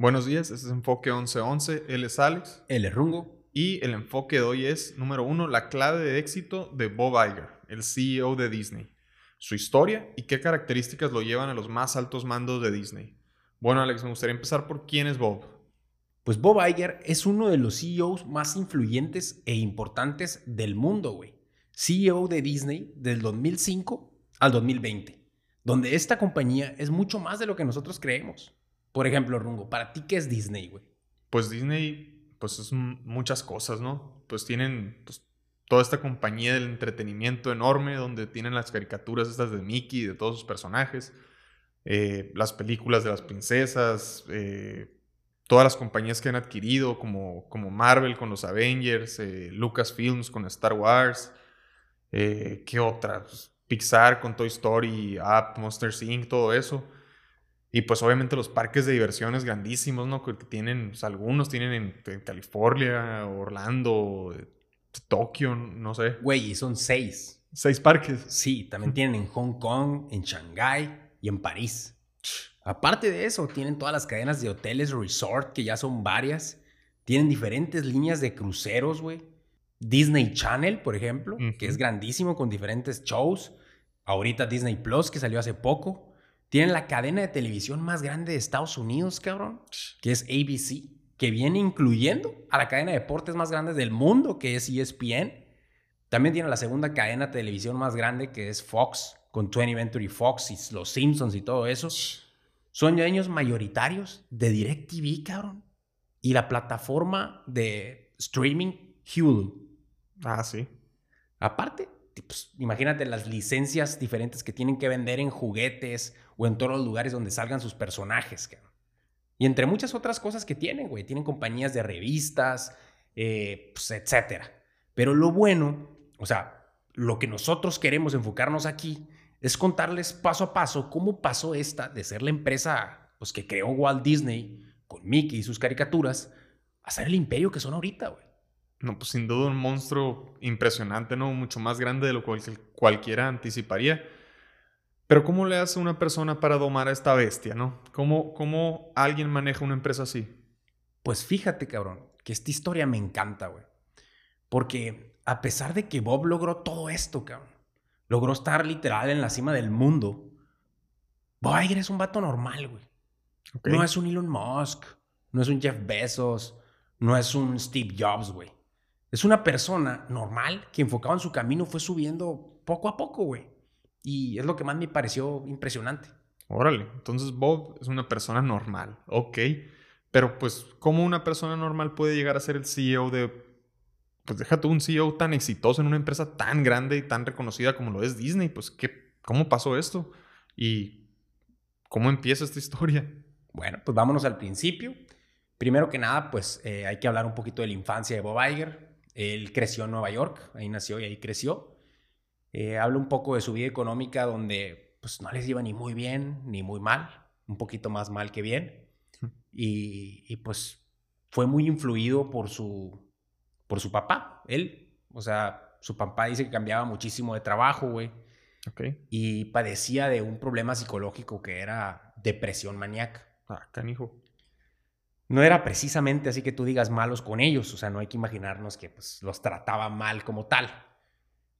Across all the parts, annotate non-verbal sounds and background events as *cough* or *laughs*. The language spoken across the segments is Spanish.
Buenos días, este es Enfoque 1111. Él es Alex. Él es Rungo. Y el enfoque de hoy es, número uno, la clave de éxito de Bob Iger, el CEO de Disney. Su historia y qué características lo llevan a los más altos mandos de Disney. Bueno, Alex, me gustaría empezar por quién es Bob. Pues Bob Iger es uno de los CEOs más influyentes e importantes del mundo, güey. CEO de Disney del 2005 al 2020, donde esta compañía es mucho más de lo que nosotros creemos. Por ejemplo, Rungo, ¿para ti qué es Disney, güey? Pues Disney, pues es muchas cosas, ¿no? Pues tienen pues, toda esta compañía del entretenimiento enorme, donde tienen las caricaturas estas de Mickey, de todos sus personajes, eh, las películas de las princesas, eh, todas las compañías que han adquirido, como, como Marvel con los Avengers, eh, Lucasfilms con Star Wars, ¿qué otras? Pues, Pixar con Toy Story, App, Monster Inc., todo eso. Y pues obviamente los parques de diversiones grandísimos, ¿no? Que tienen, pues, algunos tienen en, California, Orlando, Tokio, no sé. Güey, y son seis. Seis parques. Sí, también tienen en Hong Kong, en Shanghái y en París. Aparte de eso, tienen todas las cadenas de hoteles resort, que ya son varias. Tienen diferentes líneas de cruceros, güey. Disney Channel, por ejemplo, que es grandísimo con diferentes shows. Ahorita Disney Plus, que salió hace poco. Tienen la cadena de televisión más grande de Estados Unidos, cabrón, que es ABC, que viene incluyendo a la cadena de deportes más grande del mundo, que es ESPN. También tiene la segunda cadena de televisión más grande, que es Fox, con 20 Century Fox y los Simpsons y todo eso. Son dueños mayoritarios de DirecTV, cabrón. Y la plataforma de streaming Hulu. Ah, sí. Aparte, pues, imagínate las licencias diferentes que tienen que vender en juguetes o en todos los lugares donde salgan sus personajes. Y entre muchas otras cosas que tienen, güey. Tienen compañías de revistas, eh, pues, etcétera. Pero lo bueno, o sea, lo que nosotros queremos enfocarnos aquí es contarles paso a paso cómo pasó esta de ser la empresa pues, que creó Walt Disney con Mickey y sus caricaturas a ser el imperio que son ahorita, güey. No, pues sin duda un monstruo impresionante, ¿no? Mucho más grande de lo que cualquiera anticiparía. Pero ¿cómo le hace una persona para domar a esta bestia, no? ¿Cómo, ¿Cómo alguien maneja una empresa así? Pues fíjate, cabrón, que esta historia me encanta, güey. Porque a pesar de que Bob logró todo esto, cabrón, logró estar literal en la cima del mundo, Bob Iger es un vato normal, güey. No es un Elon Musk, no es un Jeff Bezos, no es un Steve Jobs, güey. Es una persona normal que enfocado en su camino fue subiendo poco a poco, güey. Y es lo que más me pareció impresionante. Órale, entonces Bob es una persona normal, ok. Pero pues, ¿cómo una persona normal puede llegar a ser el CEO de... Pues déjate un CEO tan exitoso en una empresa tan grande y tan reconocida como lo es Disney. Pues, ¿qué, ¿cómo pasó esto? ¿Y cómo empieza esta historia? Bueno, pues vámonos al principio. Primero que nada, pues eh, hay que hablar un poquito de la infancia de Bob Iger. Él creció en Nueva York, ahí nació y ahí creció. Eh, habla un poco de su vida económica donde pues no les iba ni muy bien ni muy mal, un poquito más mal que bien. Y, pues fue muy influido por su, por su papá, él. O sea, su papá dice que cambiaba muchísimo de trabajo, güey. Okay. Y padecía de un problema psicológico que era depresión maníaca. Ah, canijo no era precisamente así que tú digas malos con ellos, o sea, no hay que imaginarnos que pues, los trataba mal como tal,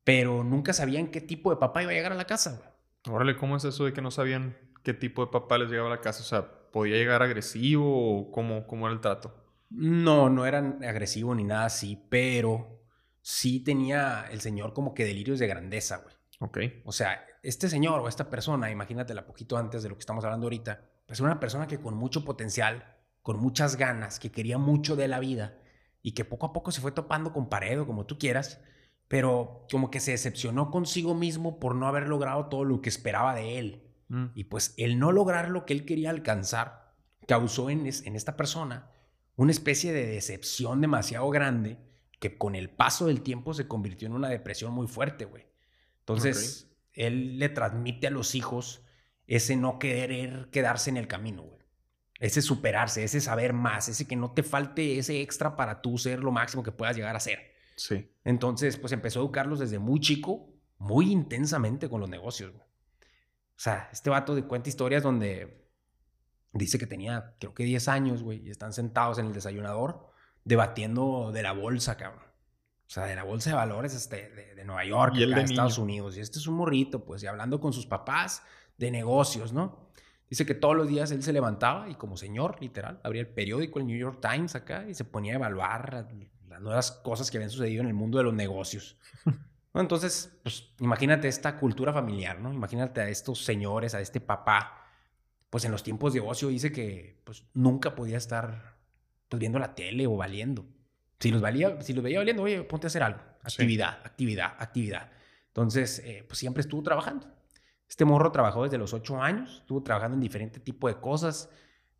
pero nunca sabían qué tipo de papá iba a llegar a la casa. Güey. Órale, ¿cómo es eso de que no sabían qué tipo de papá les llegaba a la casa? O sea, ¿podía llegar agresivo o cómo, cómo era el trato? No, no era agresivo ni nada así, pero sí tenía el señor como que delirios de grandeza, güey. Ok. O sea, este señor o esta persona, imagínatela poquito antes de lo que estamos hablando ahorita, pues una persona que con mucho potencial con muchas ganas, que quería mucho de la vida y que poco a poco se fue topando con pared o como tú quieras, pero como que se decepcionó consigo mismo por no haber logrado todo lo que esperaba de él. Mm. Y pues el no lograr lo que él quería alcanzar causó en, en esta persona una especie de decepción demasiado grande que con el paso del tiempo se convirtió en una depresión muy fuerte, güey. Entonces, él le transmite a los hijos ese no querer quedarse en el camino, güey ese superarse, ese saber más, ese que no te falte ese extra para tú ser lo máximo que puedas llegar a ser. Sí. Entonces, pues empezó a educarlos desde muy chico, muy intensamente con los negocios. O sea, este vato de cuenta historias donde dice que tenía, creo que 10 años, güey, y están sentados en el desayunador debatiendo de la bolsa, cabrón. O sea, de la bolsa de valores este, de, Nueva York, y de Estados Unidos. Y este es un morrito, pues, y hablando con sus papás de negocios, ¿no? Dice que todos los días él se levantaba y como señor, literal, abría el periódico, el New York Times acá, y se ponía a evaluar las nuevas cosas que habían sucedido en el mundo de los negocios. *laughs* entonces, pues imagínate esta cultura familiar, ¿no? Imagínate a estos señores, a este papá, pues en los tiempos de ocio dice que pues nunca podía estar pues, viendo la tele o valiendo. Si los, valía, si los veía valiendo, oye, ponte a hacer algo. Actividad, actividad, actividad. Entonces, eh, pues siempre estuvo trabajando. Este morro trabajó desde los ocho años, estuvo trabajando en diferentes tipos de cosas,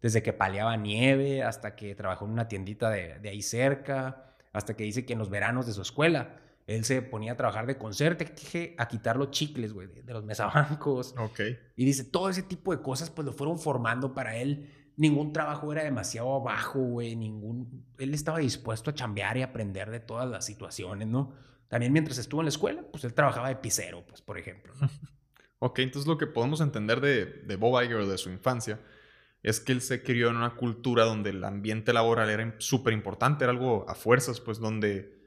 desde que paleaba nieve hasta que trabajó en una tiendita de, de ahí cerca, hasta que dice que en los veranos de su escuela él se ponía a trabajar de conserje a quitar los chicles, güey, de, los mesabancos. Ok. Y dice, todo ese tipo de cosas, pues lo fueron formando para él. Ningún trabajo era demasiado bajo, güey, ningún... Él estaba dispuesto a chambear y aprender de todas las situaciones, ¿no? También mientras estuvo en la escuela, pues él trabajaba de pisero, pues, por ejemplo. *laughs* ok, entonces lo que podemos entender de, de Bob Iger de su infancia es que él se crió en una cultura donde el ambiente laboral era súper importante, era algo a fuerzas, pues donde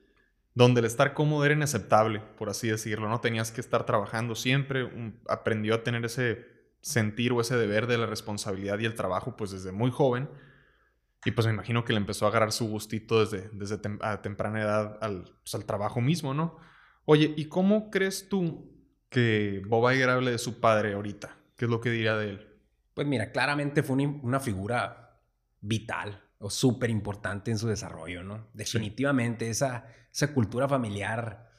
donde el estar cómodo era inaceptable, por así decirlo, ¿no? Tenías que estar trabajando siempre, aprendió a tener ese sentir o ese deber de la responsabilidad y el trabajo pues desde muy joven y pues me imagino que le empezó a agarrar su gustito desde, desde a temprana edad al, pues, al trabajo mismo, ¿no? Oye, ¿y cómo crees tú que Bob Iger hable de su padre ahorita? ¿Qué es lo que diría de él? Pues mira, claramente fue una, figura vital o súper importante en su desarrollo, ¿no? Definitivamente esa esa cultura familiar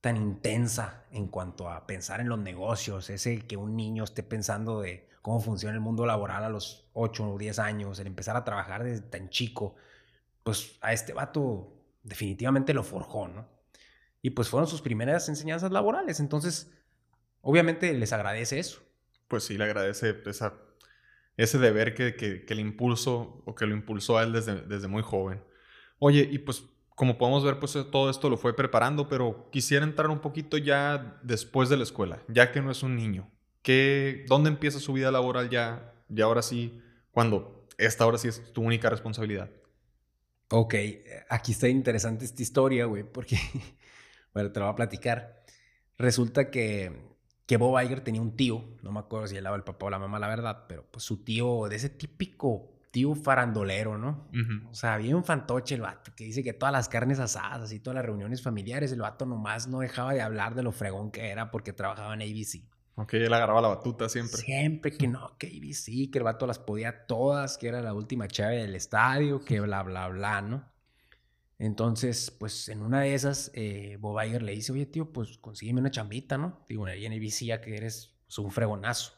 tan intensa en cuanto a pensar en los negocios, ese que un niño esté pensando de cómo funciona el mundo laboral a los 8 o 10 años, el empezar a trabajar desde tan chico, pues a este vato definitivamente lo forjó, ¿no? Y pues fueron sus primeras enseñanzas laborales, entonces obviamente les agradece eso. Pues sí, le agradece esa, ese deber que, que, le impulsó o que lo impulsó a él desde, desde muy joven. Oye, y pues como podemos ver, pues todo esto lo fue preparando, pero quisiera entrar un poquito ya después de la escuela, ya que no es un niño. ¿Qué, ¿Dónde empieza su vida laboral ya, ya ahora sí, cuando esta ahora sí es tu única responsabilidad? Ok, aquí está interesante esta historia, güey, porque, *laughs* bueno, te lo voy a platicar. Resulta que, que Bob Iger tenía un tío, no me acuerdo si él era el papá o la mamá, la verdad, pero pues su tío de ese típico tío farandolero, ¿no? O sea, había un fantoche el vato que dice que todas las carnes asadas y todas las reuniones familiares, el vato nomás no dejaba de hablar de lo fregón que era porque trabajaba en ABC. Ok, él agarraba la batuta siempre. Siempre que no, que ABC, que el vato las podía todas, que era la última chave del estadio, que bla, bla, bla, ¿no? Entonces, pues en una de esas, eh, Bob Iger le dice, oye, tío, pues consígueme una chambita, ¿no? Digo, ahí en ABC ya que eres pues, un fregonazo.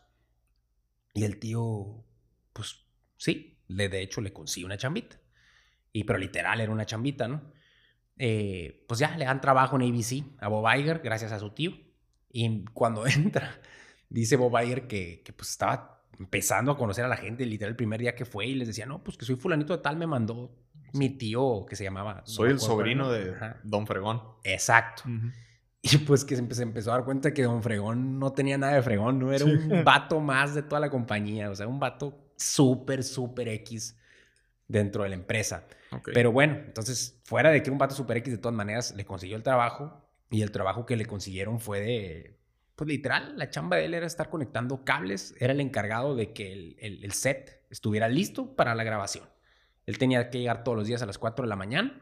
Y el tío, pues sí, le, de hecho, le consigue una chambita. Y, pero literal, era una chambita, ¿no? Eh, pues ya le dan trabajo en ABC a Bob Iger, gracias a su tío. Y cuando *laughs* entra, dice Bob Iger que, que, pues estaba empezando a conocer a la gente, literal, el primer día que fue y les decía, no, pues que soy fulanito de tal, me mandó mi tío que se llamaba. Soy el sobrino de Don Fregón. Exacto. Y pues que se empezó a dar cuenta que Don Fregón no tenía nada de Fregón, no era un *laughs* vato más de toda la compañía, o sea, un vato súper, súper X dentro de la empresa. Pero bueno, entonces, fuera de que un vato super X, de todas maneras, le consiguió el trabajo y el trabajo que le consiguieron fue de, pues literal, la chamba de él era estar conectando cables, era el encargado de que el, el, set estuviera listo para la grabación. Él tenía que llegar todos los días a las 4 de la mañana,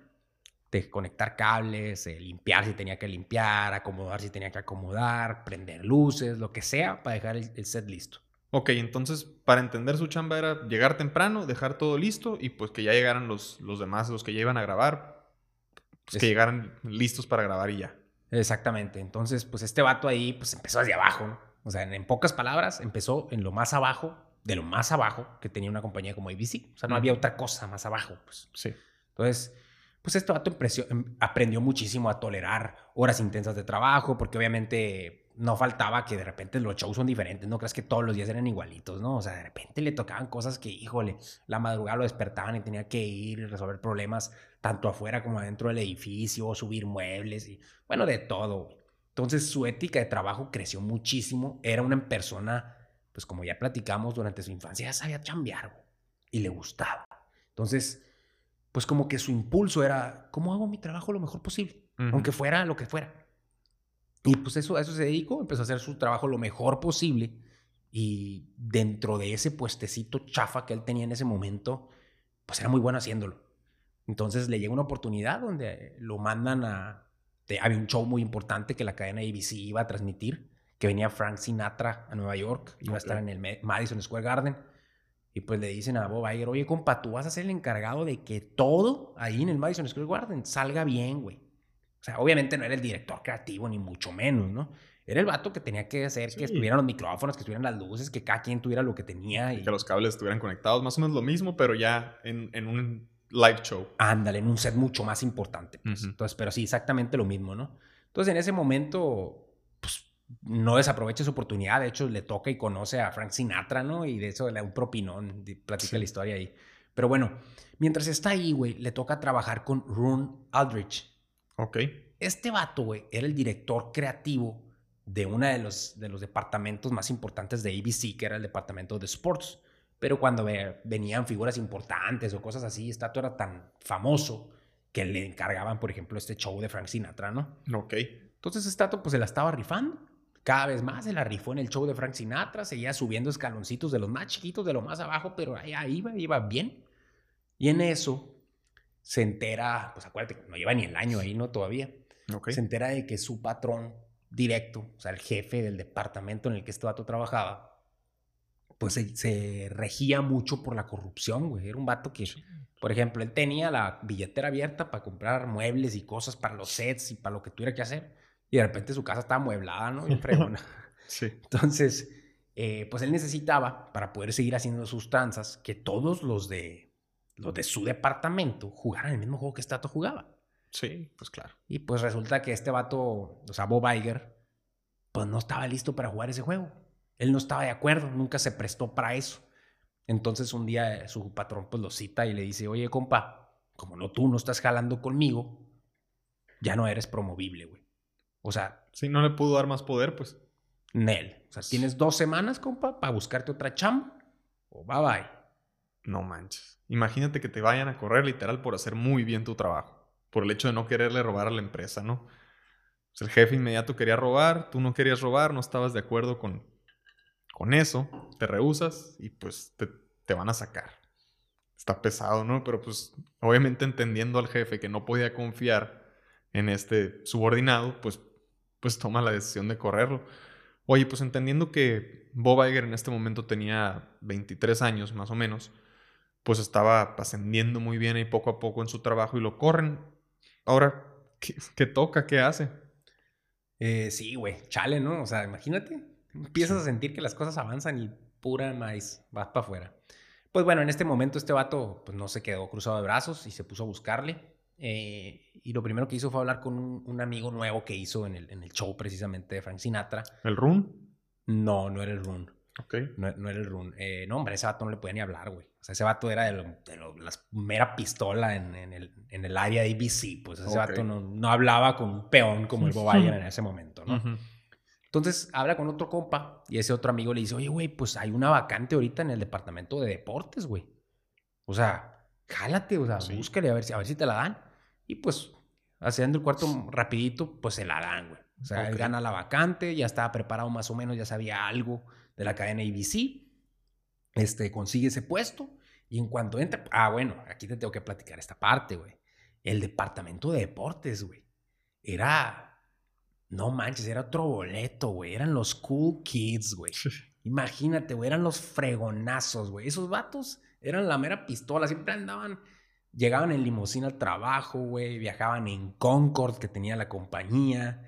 de conectar cables, eh, limpiar si tenía que limpiar, acomodar si tenía que acomodar, prender luces, lo que sea, para dejar el set listo. Ok, entonces para entender su chamba era llegar temprano, dejar todo listo y pues que ya llegaran los, los demás, los que ya iban a grabar, pues que llegaran listos para grabar y ya. Exactamente, entonces pues este vato ahí pues empezó desde abajo, o sea, en, pocas palabras empezó en lo más abajo, de lo más abajo que tenía una compañía como ABC, o sea, no había otra cosa más abajo, pues. Sí. Entonces, pues este vato em, aprendió muchísimo a tolerar horas intensas de trabajo, porque obviamente no faltaba que de repente los shows son diferentes, no creas que todos los días eran igualitos, ¿no? O sea, de repente le tocaban cosas que, híjole, la madrugada lo despertaban y tenía que ir y resolver problemas tanto afuera como adentro del edificio, subir muebles y, bueno, de todo. Entonces su ética de trabajo creció muchísimo, era una persona pues como ya platicamos, durante su infancia ya sabía chambear, güey, y le gustaba. Entonces, pues como que su impulso era, ¿cómo hago mi trabajo lo mejor posible? Aunque fuera lo que fuera. Y pues eso, a eso se dedicó, empezó a hacer su trabajo lo mejor posible. Y dentro de ese puestecito chafa que él tenía en ese momento, pues era muy bueno haciéndolo. Entonces le llega una oportunidad donde lo mandan a... había un show muy importante que la cadena ABC iba a transmitir, que venía Frank Sinatra a Nueva York, iba a estar en el Madison Square Garden. Y pues le dicen a Bob Iger, oye, compa, tú vas a ser el encargado de que todo ahí en el Madison Square Garden salga bien, güey. O sea, obviamente no era el director creativo, ni mucho menos, ¿no? Era el vato que tenía que hacer que estuvieran los micrófonos, que estuvieran las luces, que cada quien tuviera lo que tenía. Y... Que los cables estuvieran conectados, más o menos lo mismo, pero ya en, en un live show. Ándale, en un set mucho más importante. Pues. Entonces, pero sí, exactamente lo mismo, ¿no? Entonces, en ese momento, no desaprovecha su oportunidad. De hecho, le toca y conoce a Frank Sinatra, ¿no? Y de eso le da un propinón, platica la historia ahí. Pero bueno, mientras está ahí, güey, le toca trabajar con Rune Aldrich. Ok. Este vato, güey, era el director creativo de uno de los, de los departamentos más importantes de ABC, que era el departamento de sports. Pero cuando venían figuras importantes o cosas así, este era tan famoso que le encargaban, por ejemplo, este show de Frank Sinatra, ¿no? Ok. Entonces Stato pues se la estaba rifando. Cada vez más se la rifó en el show de Frank Sinatra, seguía subiendo escaloncitos de los más chiquitos, de lo más abajo, pero ahí iba, iba bien. Y en eso se entera, pues acuérdate, no lleva ni el año ahí, ¿no? Todavía. Se entera de que su patrón directo, o sea, el jefe del departamento en el que este vato trabajaba, pues se, regía mucho por la corrupción, güey. Era un vato que, por ejemplo, él tenía la billetera abierta para comprar muebles y cosas para los sets y para lo que tuviera que hacer. Y de repente su casa estaba amueblada, ¿no? Bien fregona. *laughs* sí. Entonces, eh, pues él necesitaba, para poder seguir haciendo sus tranzas, que todos los de, los de su departamento jugaran el mismo juego que este vato jugaba. Sí, pues claro. Y pues resulta que este vato, o sea, Bob Iger, pues no estaba listo para jugar ese juego. Él no estaba de acuerdo, nunca se prestó para eso. Entonces un día su patrón pues lo cita y le dice, oye compa, como no tú no estás jalando conmigo, ya no eres promovible, güey. O sea... Si no le pudo dar más poder, pues... Nel. O sea, tienes dos semanas, compa, para buscarte otra chamba o bye bye. No manches. Imagínate que te vayan a correr literal por hacer muy bien tu trabajo por el hecho de no quererle robar a la empresa, ¿no? Pues el jefe inmediato quería robar, tú no querías robar, no estabas de acuerdo con, con eso, te rehusas y pues te, van a sacar. Está pesado, ¿no? Pero pues obviamente entendiendo al jefe que no podía confiar en este subordinado, pues, pues toma la decisión de correrlo. Oye, pues entendiendo que Bob Iger en este momento tenía 23 años más o menos, pues estaba ascendiendo muy bien y poco a poco en su trabajo y lo corren Ahora, ¿qué, toca? ¿Qué hace? Eh, sí, güey, chale, ¿no? O sea, imagínate, empiezas a sentir que las cosas avanzan y pura maíz, vas para afuera. Pues bueno, en este momento este vato pues, no se quedó cruzado de brazos y se puso a buscarle. Eh, y lo primero que hizo fue hablar con un, amigo nuevo que hizo en el, en el, show precisamente de Frank Sinatra. ¿El Run? No, no era el Run. Ok. No, no era el Run. Eh, no, hombre, ese vato no le podía ni hablar, güey. O sea, ese vato era de, la mera pistola en, el, en, el, área de ABC. Pues ese vato no, no, hablaba con un peón como el Bob *laughs* en ese momento, ¿no? Entonces habla con otro compa y ese otro amigo le dice, oye, güey, pues hay una vacante ahorita en el departamento de deportes, güey. O sea, jálate, o sea, búscale a ver, si, a ver si te la dan. Y pues, haciendo el cuarto rapidito, pues se la dan, güey. O sea, él gana la vacante, ya estaba preparado más o menos, ya sabía algo de la cadena ABC este, consigue ese puesto y en cuanto entra, ah, bueno, aquí te tengo que platicar esta parte, güey. El departamento de deportes, güey. Era, no manches, era otro boleto, güey. Eran los cool kids, güey. Imagínate, güey, eran los fregonazos, güey. Esos vatos eran la mera pistola, siempre andaban, llegaban en limusina al trabajo, güey, viajaban en Concord que tenía la compañía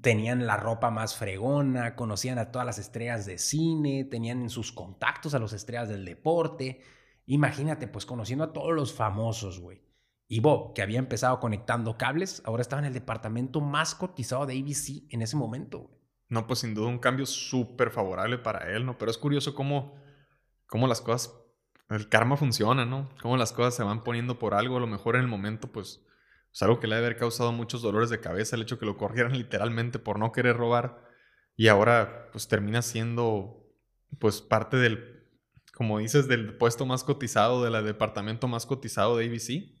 tenían la ropa más fregona, conocían a todas las estrellas de cine, tenían en sus contactos a las estrellas del deporte. Imagínate, pues conociendo a todos los famosos, güey. Y Bob, que había empezado conectando cables, ahora estaba en el departamento más cotizado de ABC en ese momento, güey. No, pues sin duda un cambio súper favorable para él, ¿no? Pero es curioso cómo, cómo las cosas, el karma funciona, ¿no? Cómo las cosas se van poniendo por algo, a lo mejor en el momento, pues es algo que le debe haber causado muchos dolores de cabeza el hecho que lo corrieran *laughs* literalmente por no querer robar. Y ahora pues termina siendo pues parte del, como dices, del puesto más cotizado, del departamento más cotizado de ABC.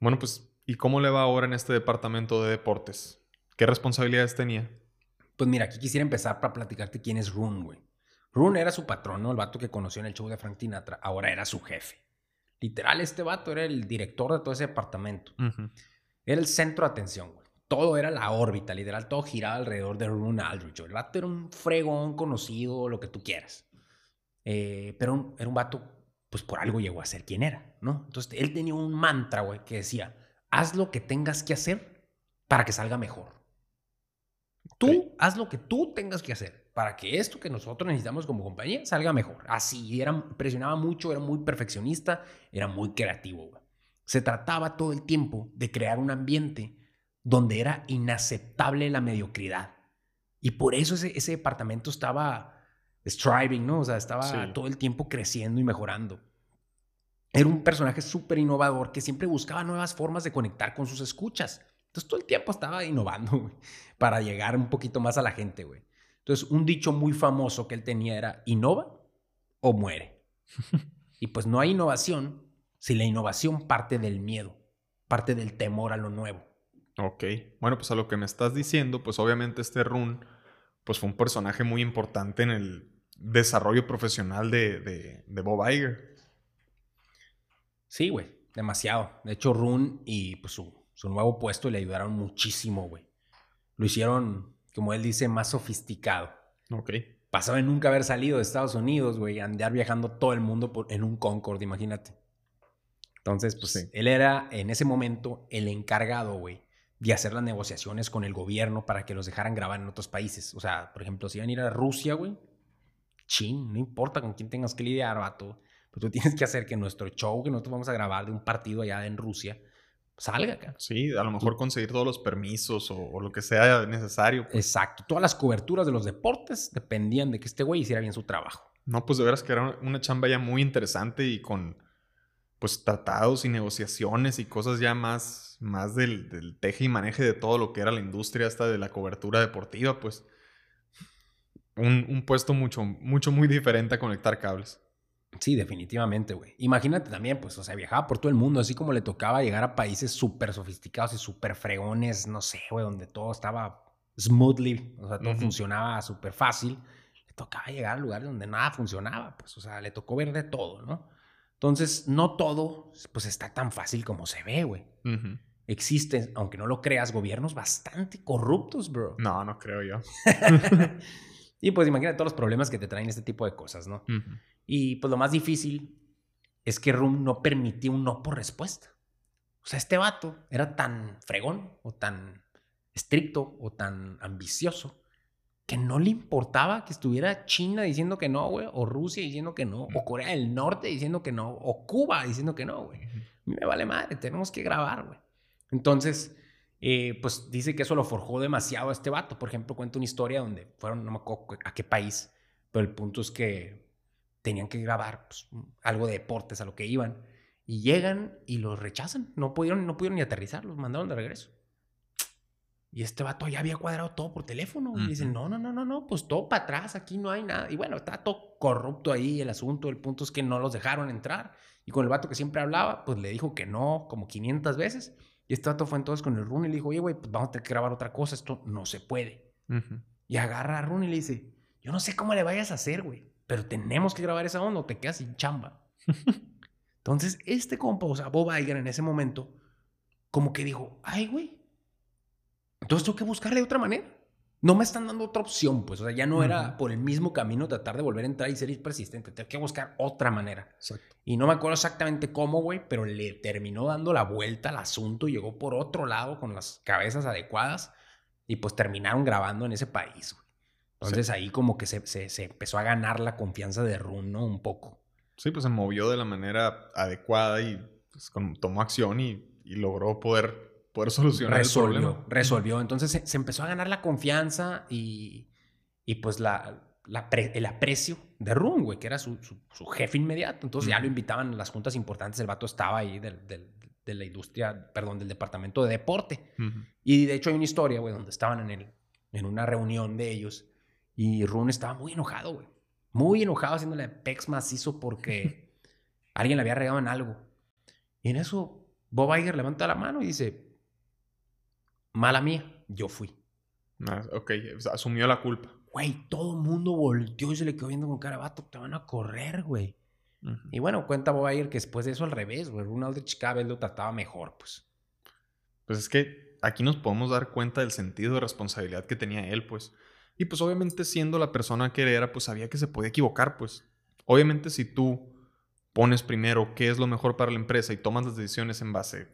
Bueno, pues, ¿y cómo le va ahora en este departamento de deportes? ¿Qué responsabilidades tenía? Pues mira, aquí quisiera empezar para platicarte quién es Rune, güey. Rune era su patrón, ¿no? El vato que conoció en el show de Frank Tinatra. Ahora era su jefe. Literal, este vato era el director de todo ese departamento. Era el centro de atención, güey. Todo era la órbita, literal, todo giraba alrededor de Rune Aldrich. El vato era un fregón conocido, lo que tú quieras. Eh, pero era un vato, pues por algo llegó a ser quien era, ¿no? Entonces él tenía un mantra, güey, que decía: haz lo que tengas que hacer para que salga mejor. Tú haz lo que tú tengas que hacer para que esto que nosotros necesitamos como compañía salga mejor. Así, era, presionaba mucho, era muy perfeccionista, era muy creativo. Se trataba todo el tiempo de crear un ambiente donde era inaceptable la mediocridad. Y por eso ese, ese departamento estaba striving, ¿no? O sea, estaba todo el tiempo creciendo y mejorando. Era un personaje súper innovador que siempre buscaba nuevas formas de conectar con sus escuchas. Entonces todo el tiempo estaba innovando, para llegar un poquito más a la gente, güey. Entonces, un dicho muy famoso que él tenía era, innova o muere. *laughs* y pues no hay innovación si la innovación parte del miedo, parte del temor a lo nuevo. Ok, bueno, pues a lo que me estás diciendo, pues obviamente este Run, pues fue un personaje muy importante en el desarrollo profesional de, de, Bob Iger. Sí, güey, demasiado. De hecho, Run y pues, su, su nuevo puesto le ayudaron muchísimo, güey. Lo hicieron como él dice, más sofisticado. Ok. Pasaba en nunca haber salido de Estados Unidos, güey, andar viajando todo el mundo en un Concorde, imagínate. Entonces, pues él era en ese momento el encargado, güey, de hacer las negociaciones con el gobierno para que los dejaran grabar en otros países. O sea, por ejemplo, si iban a ir a Rusia, güey, chin, no importa con quién tengas que lidiar, vato. Pero tú tienes que hacer que nuestro show que nosotros vamos a grabar de un partido allá en Rusia salga. Sí, a lo mejor conseguir todos los permisos o, lo que sea necesario. Pues. Exacto. Todas las coberturas de los deportes dependían de que este güey hiciera bien su trabajo. No, pues de veras que era una chamba ya muy interesante y con pues tratados y negociaciones y cosas ya más, más del, del teje y maneje de todo lo que era la industria hasta de la cobertura deportiva, pues un, un puesto mucho, mucho, muy diferente a conectar cables. Sí, definitivamente, güey. Imagínate también, pues, o sea, viajaba por todo el mundo, así como le tocaba llegar a países súper sofisticados y súper fregones, no sé, güey, donde todo estaba smoothly, o sea, todo funcionaba súper fácil. Le tocaba llegar a lugares donde nada funcionaba, pues, o sea, le tocó ver de todo, ¿no? Entonces, no todo, pues, está tan fácil como se ve, güey. Existen, aunque no lo creas, gobiernos bastante corruptos, bro. No, no creo yo. *laughs* y pues imagínate todos los problemas que te traen este tipo de cosas, ¿no? Y pues lo más difícil es que Room no permitía un no por respuesta. O sea, este vato era tan fregón o tan estricto o tan ambicioso que no le importaba que estuviera China diciendo que no, güey, o Rusia diciendo que no, o Corea del Norte diciendo que no, o Cuba diciendo que no, güey. A mí me vale madre, tenemos que grabar, güey. Entonces, eh, pues dice que eso lo forjó demasiado a este vato. Por ejemplo, cuenta una historia donde fueron, no me acuerdo a qué país, pero el punto es que tenían que grabar pues, algo de deportes a lo que iban. Y llegan y los rechazan. No pudieron, no pudieron ni aterrizar, los mandaron de regreso. Y este vato ya había cuadrado todo por teléfono. Y dicen, no, no, no, no, no, pues todo para atrás, aquí no hay nada. Y bueno, está todo corrupto ahí el asunto. El punto es que no los dejaron entrar. Y con el vato que siempre hablaba, pues le dijo que no como 500 veces. Y este vato fue entonces con el Rune y le dijo, oye, güey, pues vamos a tener que grabar otra cosa. Esto no se puede. Y agarra a Rune y le dice, yo no sé cómo le vayas a hacer, güey pero tenemos que grabar esa onda o te quedas sin chamba. *laughs* Entonces, este compa, o sea, Bob Iger en ese momento, como que dijo, ay, güey, entonces tengo que buscarle de otra manera. No me están dando otra opción, pues, o sea, ya no era por el mismo camino tratar de volver a entrar y ser persistente, tengo que buscar otra manera. Exacto. Y no me acuerdo exactamente cómo, güey, pero le terminó dando la vuelta al asunto, llegó por otro lado con las cabezas adecuadas y pues terminaron grabando en ese país, güey. Entonces ahí como que se, se, empezó a ganar la confianza de Rune, ¿no? Un poco. Sí, pues se movió de la manera adecuada y pues, tomó acción y, logró poder, poder solucionar resolvió, el problema. Resolvió. Entonces se, empezó a ganar la confianza y, y pues la, la el aprecio de Rune, güey, que era su, su, jefe inmediato. Entonces ya lo invitaban a las juntas importantes. El vato estaba ahí del, del, de la industria, perdón, del departamento de deporte. Y de hecho hay una historia, güey, donde estaban en, el, en una reunión de ellos y Rune estaba muy enojado, güey. Muy enojado haciéndole pex macizo porque *laughs* alguien le había regado en algo. Y en eso, Bob Iger levanta la mano y dice, mala mía, yo fui. Ah, ok, asumió la culpa. Güey, todo el mundo volteó y se le quedó viendo con cara, vato, te van a correr, güey. Y bueno, cuenta Bob Iger que después de eso al revés, güey. Ronald de cada vez lo trataba mejor, pues. Pues es que aquí nos podemos dar cuenta del sentido de responsabilidad que tenía él, pues. Y pues obviamente siendo la persona que era, pues sabía que se podía equivocar, pues. Obviamente si tú pones primero qué es lo mejor para la empresa y tomas las decisiones en base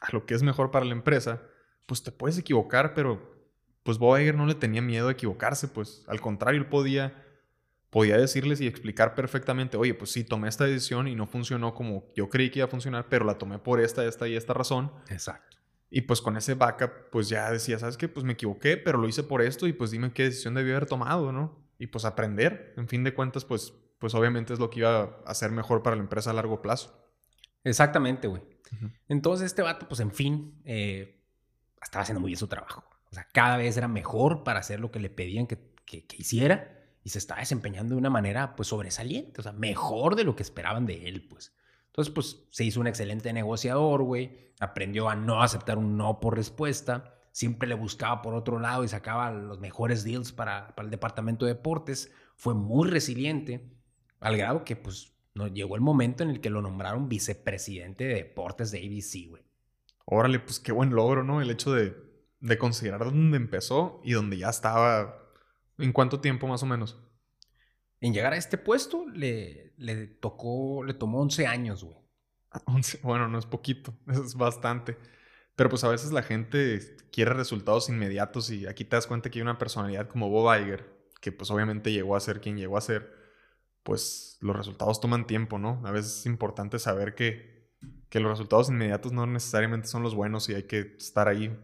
a lo que es mejor para la empresa, pues te puedes equivocar, pero pues Bob no le tenía miedo a equivocarse, pues al contrario, él podía, podía decirles y explicar perfectamente, oye, pues sí, tomé esta decisión y no funcionó como yo creí que iba a funcionar, pero la tomé por esta, esta y esta razón. Exacto. Y pues con ese backup, pues ya decía, ¿sabes qué? Pues me equivoqué, pero lo hice por esto y pues dime qué decisión debí haber tomado, ¿no? Y pues aprender, en fin de cuentas, pues, pues obviamente es lo que iba a hacer mejor para la empresa a largo plazo. Exactamente, güey. Entonces este vato, pues en fin, eh, estaba haciendo muy bien su trabajo. O sea, cada vez era mejor para hacer lo que le pedían que, que, que hiciera y se estaba desempeñando de una manera, pues, sobresaliente. O sea, mejor de lo que esperaban de él, pues. Entonces, pues se hizo un excelente negociador, güey. Aprendió a no aceptar un no por respuesta. Siempre le buscaba por otro lado y sacaba los mejores deals para, el departamento de deportes. Fue muy resiliente, al grado que, pues, no, llegó el momento en el que lo nombraron vicepresidente de deportes de ABC, güey. Órale, pues qué buen logro, ¿no? El hecho de, de considerar dónde empezó y dónde ya estaba. ¿En cuánto tiempo más o menos? En llegar a este puesto le, tocó, le tomó 11 años, güey. *laughs* Bueno, no es poquito, *laughs* es bastante. Pero pues a veces la gente quiere resultados inmediatos y aquí te das cuenta que hay una personalidad como Bob Iger, que pues obviamente llegó a ser quien llegó a ser, pues los resultados toman tiempo, ¿no? A veces es importante saber que, que los resultados inmediatos no necesariamente son los buenos y hay que estar ahí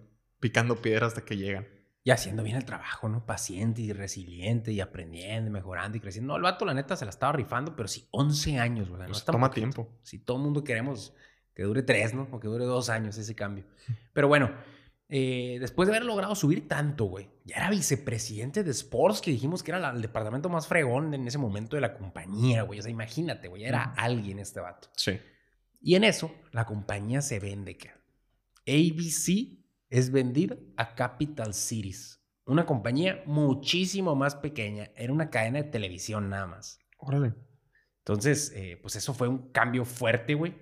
picando piedras hasta que llegan y haciendo bien el trabajo, ¿no? Paciente y resiliente y aprendiendo, y mejorando y creciendo. No, el vato, la neta, se la estaba rifando, pero sí, 11 años, güey. Pues toma tiempo. Si todo el mundo queremos que dure 3, ¿no? O que dure 2 años ese cambio. Pero bueno, eh, después de haber logrado subir tanto, güey, ya era vicepresidente de Sports, que dijimos que era el departamento más fregón en ese momento de la compañía, güey. O sea, imagínate, güey, era alguien este vato. Sí. Y en eso, la compañía se vende, que ABC es vendida a Capital Cities, una compañía muchísimo más pequeña. Era una cadena de televisión nada más. Órale. Entonces, eh, pues eso fue un cambio fuerte, güey.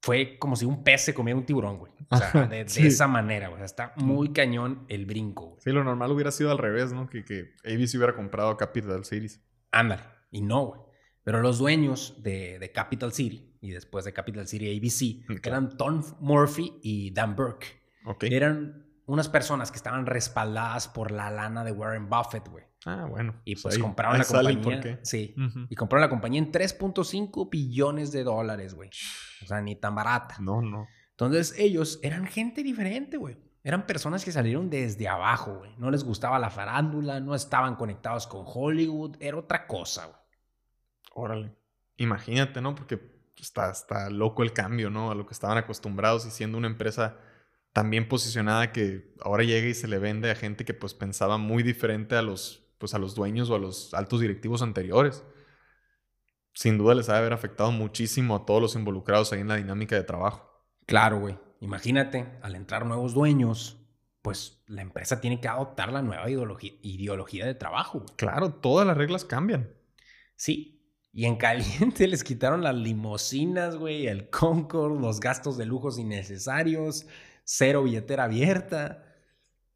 Fue como si un pez se comiera un tiburón, güey. O sea, de, esa manera, güey. está muy cañón el brinco. Sí, lo normal hubiera sido al revés, ¿no? Que, que ABC hubiera comprado Capital Cities. Ándale. Y no, güey. Pero los dueños de, de, Capital City y después de Capital City ABC eran Tom Murphy y Dan Burke. Eran unas personas que estaban respaldadas por la lana de Warren Buffett, güey. Ah, bueno. Y pues, pues compraron la compañía. Sí. Y compraron la compañía en 3.5 billones de dólares, güey. O sea, ni tan barata. No, no. Entonces, ellos eran gente diferente, güey. Eran personas que salieron desde abajo, güey. No les gustaba la farándula, no estaban conectados con Hollywood. Era otra cosa, güey. Órale. Imagínate, ¿no? Porque está, está loco el cambio, ¿no? A lo que estaban acostumbrados y siendo una empresa tan bien posicionada que ahora llega y se le vende a gente que pues pensaba muy diferente a los, pues, a los dueños o a los altos directivos anteriores. Sin duda les ha de haber afectado muchísimo a todos los involucrados ahí en la dinámica de trabajo. Claro, güey. Imagínate, al entrar nuevos dueños, pues la empresa tiene que adoptar la nueva ideología, ideología de trabajo. Claro, todas las reglas cambian. Sí, y en caliente *laughs* les quitaron las limosinas, güey, el Concord, los gastos de lujos innecesarios, cero billetera abierta.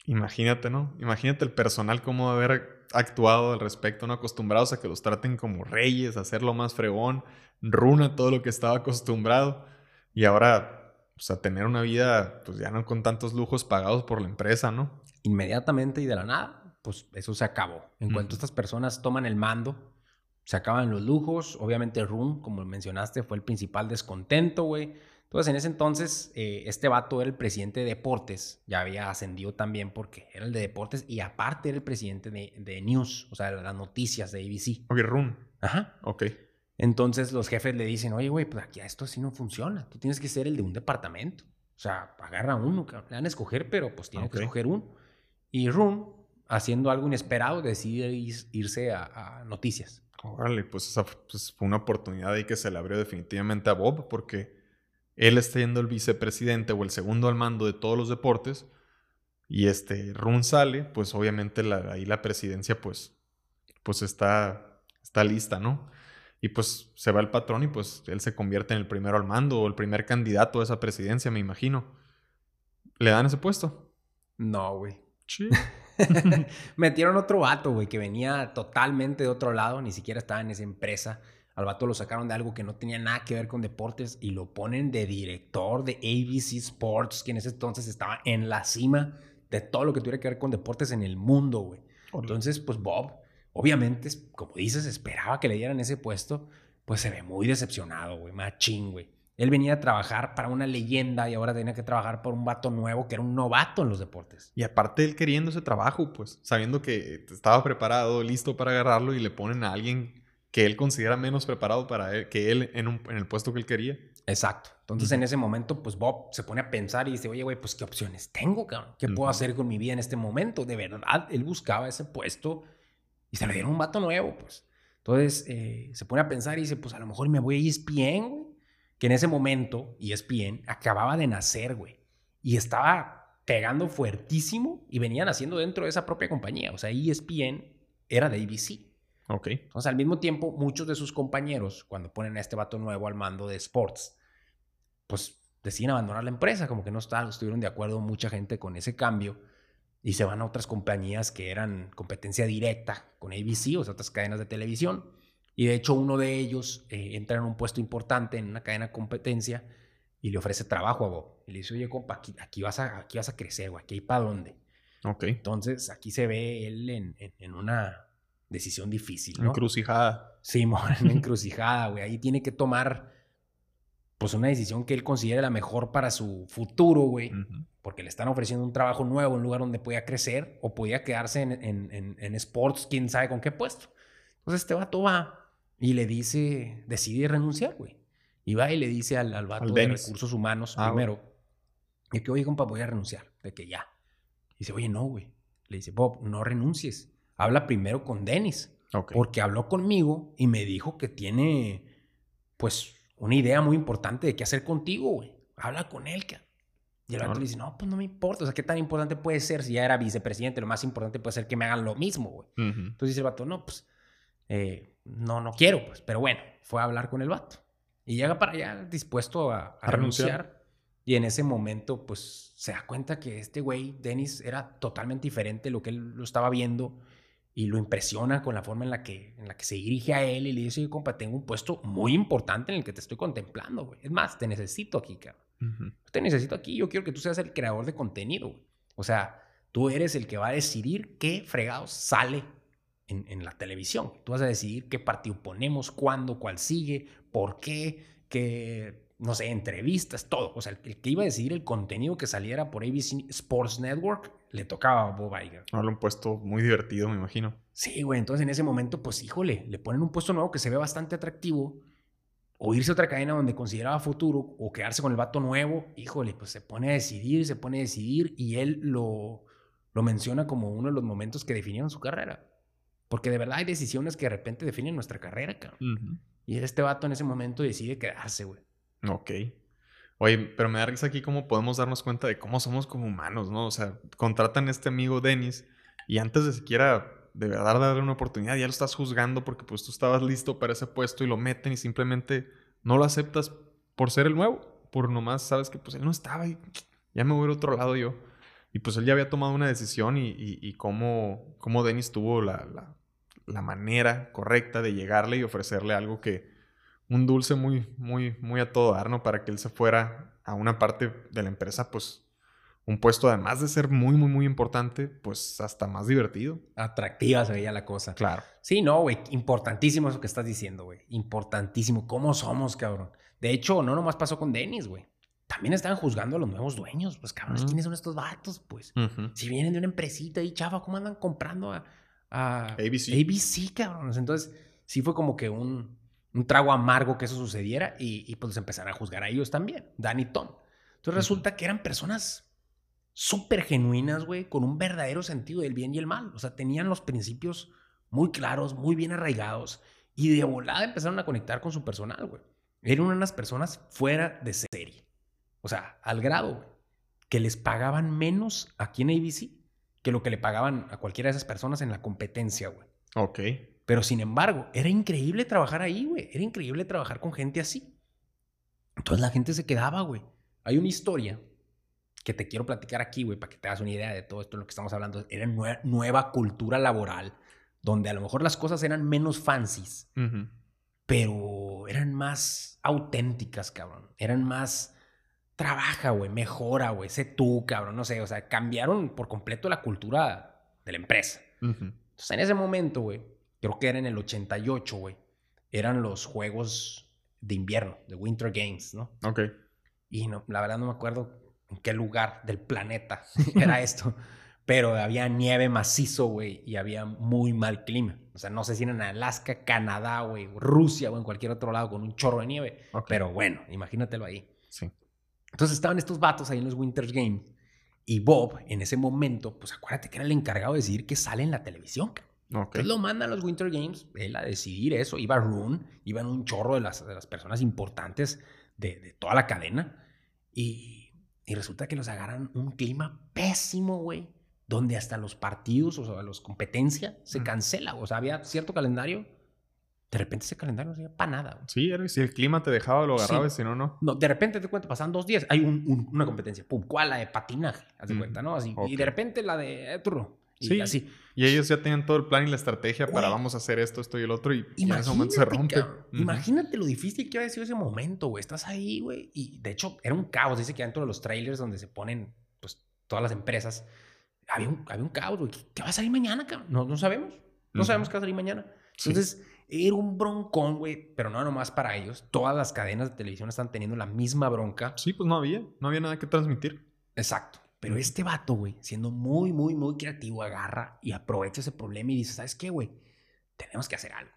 Imagínate, ¿no? Imagínate el personal cómo haber actuado al respecto, ¿no? Acostumbrados a que los traten como reyes, a hacerlo más fregón, runa todo lo que estaba acostumbrado. Y ahora, pues a tener una vida, pues ya no con tantos lujos pagados por la empresa, ¿no? Inmediatamente y de la nada, pues eso se acabó. En cuanto estas personas toman el mando, se acaban los lujos. Obviamente Run, como mencionaste, fue el principal descontento, güey. Entonces, en ese entonces, eh, este vato era el presidente de deportes, ya había ascendido también porque era el de deportes y aparte era el presidente de, news, o sea, las noticias de ABC. Ok, Run. Ajá. Ok. Entonces los jefes le dicen, oye, güey, pues aquí esto así no funciona, tú tienes que ser el de un departamento. O sea, agarra uno, le van a escoger, pero pues tiene que escoger uno. Y Run haciendo algo inesperado, decide irse a, noticias. Órale, pues esa pues, fue una oportunidad ahí que se le abrió definitivamente a Bob, porque él está yendo el vicepresidente o el segundo al mando de todos los deportes, y este Run sale, pues obviamente ahí la presidencia pues, pues está, está lista, ¿no? Y pues se va el patrón y pues él se convierte en el primero al mando o el primer candidato a esa presidencia, me imagino. ¿Le dan ese puesto? No, güey. Sí. *laughs* Metieron otro vato, güey, que venía totalmente de otro lado, ni siquiera estaba en esa empresa. Al vato lo sacaron de algo que no tenía nada que ver con deportes y lo ponen de director de ABC Sports, que en ese entonces estaba en la cima de todo lo que tuviera que ver con deportes en el mundo, güey. Entonces, pues Bob Obviamente, como dices, esperaba que le dieran ese puesto, pues se ve muy decepcionado, güey, machín, güey. Él venía a trabajar para una leyenda y ahora tenía que trabajar por un vato nuevo que era un novato en los deportes. Y aparte él queriendo ese trabajo, pues, sabiendo que estaba preparado, listo para agarrarlo y le ponen a alguien que él considera menos preparado para él, que él en, en el puesto que él quería. Exacto. Entonces en ese momento, pues Bob se pone a pensar y dice, oye, güey, pues qué opciones tengo, cabrón. ¿Qué puedo hacer con mi vida en este momento? De verdad, él buscaba ese puesto y se le dieron un vato nuevo, pues. Entonces eh, se pone a pensar y dice, pues a lo mejor me voy a ESPN, güey. Que en ese momento ESPN acababa de nacer, güey. Y estaba pegando fuertísimo y venían haciendo dentro de esa propia compañía. O sea, ESPN era de ABC. Ok. Entonces, al mismo tiempo, muchos de sus compañeros, cuando ponen a este vato nuevo al mando de Sports, pues deciden abandonar la empresa, como que no estuvieron de acuerdo mucha gente con ese cambio y se van a otras compañías que eran competencia directa con ABC, o sea, otras cadenas de televisión. Y de hecho uno de ellos eh, entra en un puesto importante en una cadena de competencia y le ofrece trabajo a Bob. Y le dice, oye, compa, aquí, vas, a, aquí vas a crecer, güey, aquí hay para dónde. Ok. Entonces aquí se ve él en, en, una decisión difícil, ¿no? Encrucijada. Sí, *laughs* una encrucijada, güey. Ahí tiene que tomar pues una decisión que él considere la mejor para su futuro, güey. Porque le están ofreciendo un trabajo nuevo, un lugar donde podía crecer o podía quedarse en, en, en, sports, quién sabe con qué puesto. Entonces este vato va y le dice, decide renunciar, güey. Y va y le dice al, al vato de recursos humanos ah, primero, y que, oye, compa, voy a renunciar, de que ya. Y dice, oye, no, güey. Le dice, Bob, no renuncies. Habla primero con Dennis. Porque habló conmigo y me dijo que tiene, pues, una idea muy importante de qué hacer contigo, güey. Habla con él, que Y el vato le dice, no, pues no me importa. O sea, ¿qué tan importante puede ser si ya era vicepresidente? Lo más importante puede ser que me hagan lo mismo, güey. Entonces dice el vato, no, pues, eh, no, no quiero, pues. Pero bueno, fue a hablar con el vato. Y llega para allá dispuesto a, renunciar. Y en ese momento, pues, se da cuenta que este güey, Dennis, era totalmente diferente de lo que él lo estaba viendo y lo impresiona con la forma en la que, en la que se dirige a él y le dice, compa, tengo un puesto muy importante en el que te estoy contemplando, güey. Es más, te necesito aquí, cabrón. Te necesito aquí, yo quiero que tú seas el creador de contenido, güey. O sea, tú eres el que va a decidir qué fregados sale en, en, la televisión. Tú vas a decidir qué partido ponemos, cuándo, cuál sigue, por qué, qué no sé, entrevistas, todo. O sea, el, que iba a decidir el contenido que saliera por ABC Sports Network le tocaba a Bob Iger. Habla un puesto muy divertido, me imagino. Sí, güey. Entonces en ese momento, pues híjole, le ponen un puesto nuevo que se ve bastante atractivo. O irse a otra cadena donde consideraba futuro, o quedarse con el vato nuevo, híjole, pues se pone a decidir, se pone a decidir, y él lo, lo menciona como uno de los momentos que definieron su carrera. Porque de verdad hay decisiones que de repente definen nuestra carrera, cabrón. Y este vato en ese momento decide quedarse, güey. Ok. Oye, pero me da risa aquí cómo podemos darnos cuenta de cómo somos como humanos, ¿no? O sea, contratan a este amigo Dennis y antes de siquiera de verdad darle una oportunidad, ya lo estás juzgando porque pues tú estabas listo para ese puesto y lo meten y simplemente no lo aceptas por ser el nuevo, por nomás sabes que pues él no estaba y ya me voy a otro lado yo. Y pues él ya había tomado una decisión y, cómo, cómo Dennis tuvo la, la manera correcta de llegarle y ofrecerle algo que, un dulce muy, muy, muy a todo dar, ¿no? Para que él se fuera a una parte de la empresa, pues un puesto además de ser muy, muy, muy importante, pues hasta más divertido. Atractiva se veía la cosa. Claro. Sí, no, güey, importantísimo eso que estás diciendo, güey. Importantísimo. ¿Cómo somos, cabrón? De hecho, no nomás pasó con Dennis, güey. También estaban juzgando a los nuevos dueños. Pues, cabrón, ¿quiénes son estos vatos? Pues, si vienen de una empresita y chava, ¿cómo andan comprando a, a ABC? ABC, cabrón. Entonces, sí fue como que un, un trago amargo que eso sucediera y, y pues empezaron a juzgar a ellos también, Dan y Tom. Entonces resulta que eran personas súper genuinas, güey, con un verdadero sentido del bien y el mal. O sea, tenían los principios muy claros, muy bien arraigados. Y de volada empezaron a conectar con su personal, güey. Eran unas personas fuera de serie. O sea, al grado, güey, que les pagaban menos aquí en ABC que lo que le pagaban a cualquiera de esas personas en la competencia, güey. Ok. Pero sin embargo, era increíble trabajar ahí, güey. Era increíble trabajar con gente así. Entonces la gente se quedaba, güey. Hay una historia que te quiero platicar aquí, güey, para que te hagas una idea de todo esto en lo que estamos hablando. Era nueva, nueva cultura laboral, donde a lo mejor las cosas eran menos fancies, pero eran más auténticas, cabrón. Eran más trabaja, güey, mejora, güey, sé tú, cabrón, no sé, o sea, cambiaron por completo la cultura de la empresa. Entonces, en ese momento, güey, creo que era en el 88, güey, eran los juegos de invierno, de Winter Games, ¿no? Ok. Y no, la verdad no me acuerdo en qué lugar del planeta *laughs* era esto. Pero había nieve macizo, güey, y había muy mal clima. O sea, no sé si era en Alaska, Canadá, güey, Rusia o en cualquier otro lado con un chorro de nieve. Ok. Pero bueno, imagínatelo ahí. Sí. Entonces estaban estos vatos ahí en los Winter Games. Y Bob, en ese momento, pues acuérdate que era el encargado de decidir que sale en la televisión. Ok. Entonces lo mandan a los Winter Games, él a decidir eso. Iba Rune, iban un chorro de las, de las personas importantes de, de toda la cadena. Y, y resulta que los agarran un clima pésimo, güey. Donde hasta los partidos, o sea, los competencia, se Mm. cancela. O sea, había cierto calendario. De repente ese calendario no servía para nada. güey. Sí, era- si el clima te dejaba, lo Sí. agarrabas, si no, no. No, de repente te cuento, pasan dos días, hay un- un- una competencia. Pum, ¿cuál? La de patinaje, haz de Mm, cuenta, ¿no? Así. Y de repente la de eh, turro. Y Sí. así. Y ellos ya tenían todo el plan y la estrategia para vamos a hacer esto, esto y el otro, y en ese momento se rompe. cabrón. Imagínate lo difícil que había sido ese momento, güey. Estás ahí, güey. Y de hecho, era un caos. Dice que dentro de los trailers donde se ponen, pues, todas las empresas, había un, había un caos, güey. ¿Qué- ¿Qué va a salir mañana, cabrón? No, no sabemos. No sabemos qué va a salir mañana. Sí. Entonces, era un broncón, güey. Pero no nomás para ellos. Todas las cadenas de televisión están teniendo la misma bronca. Sí, pues no había, no había nada que transmitir. Exacto. Pero este vato, güey, siendo muy, muy, muy creativo, agarra y aprovecha ese problema y dice, ¿sabes qué, güey? Tenemos que hacer algo.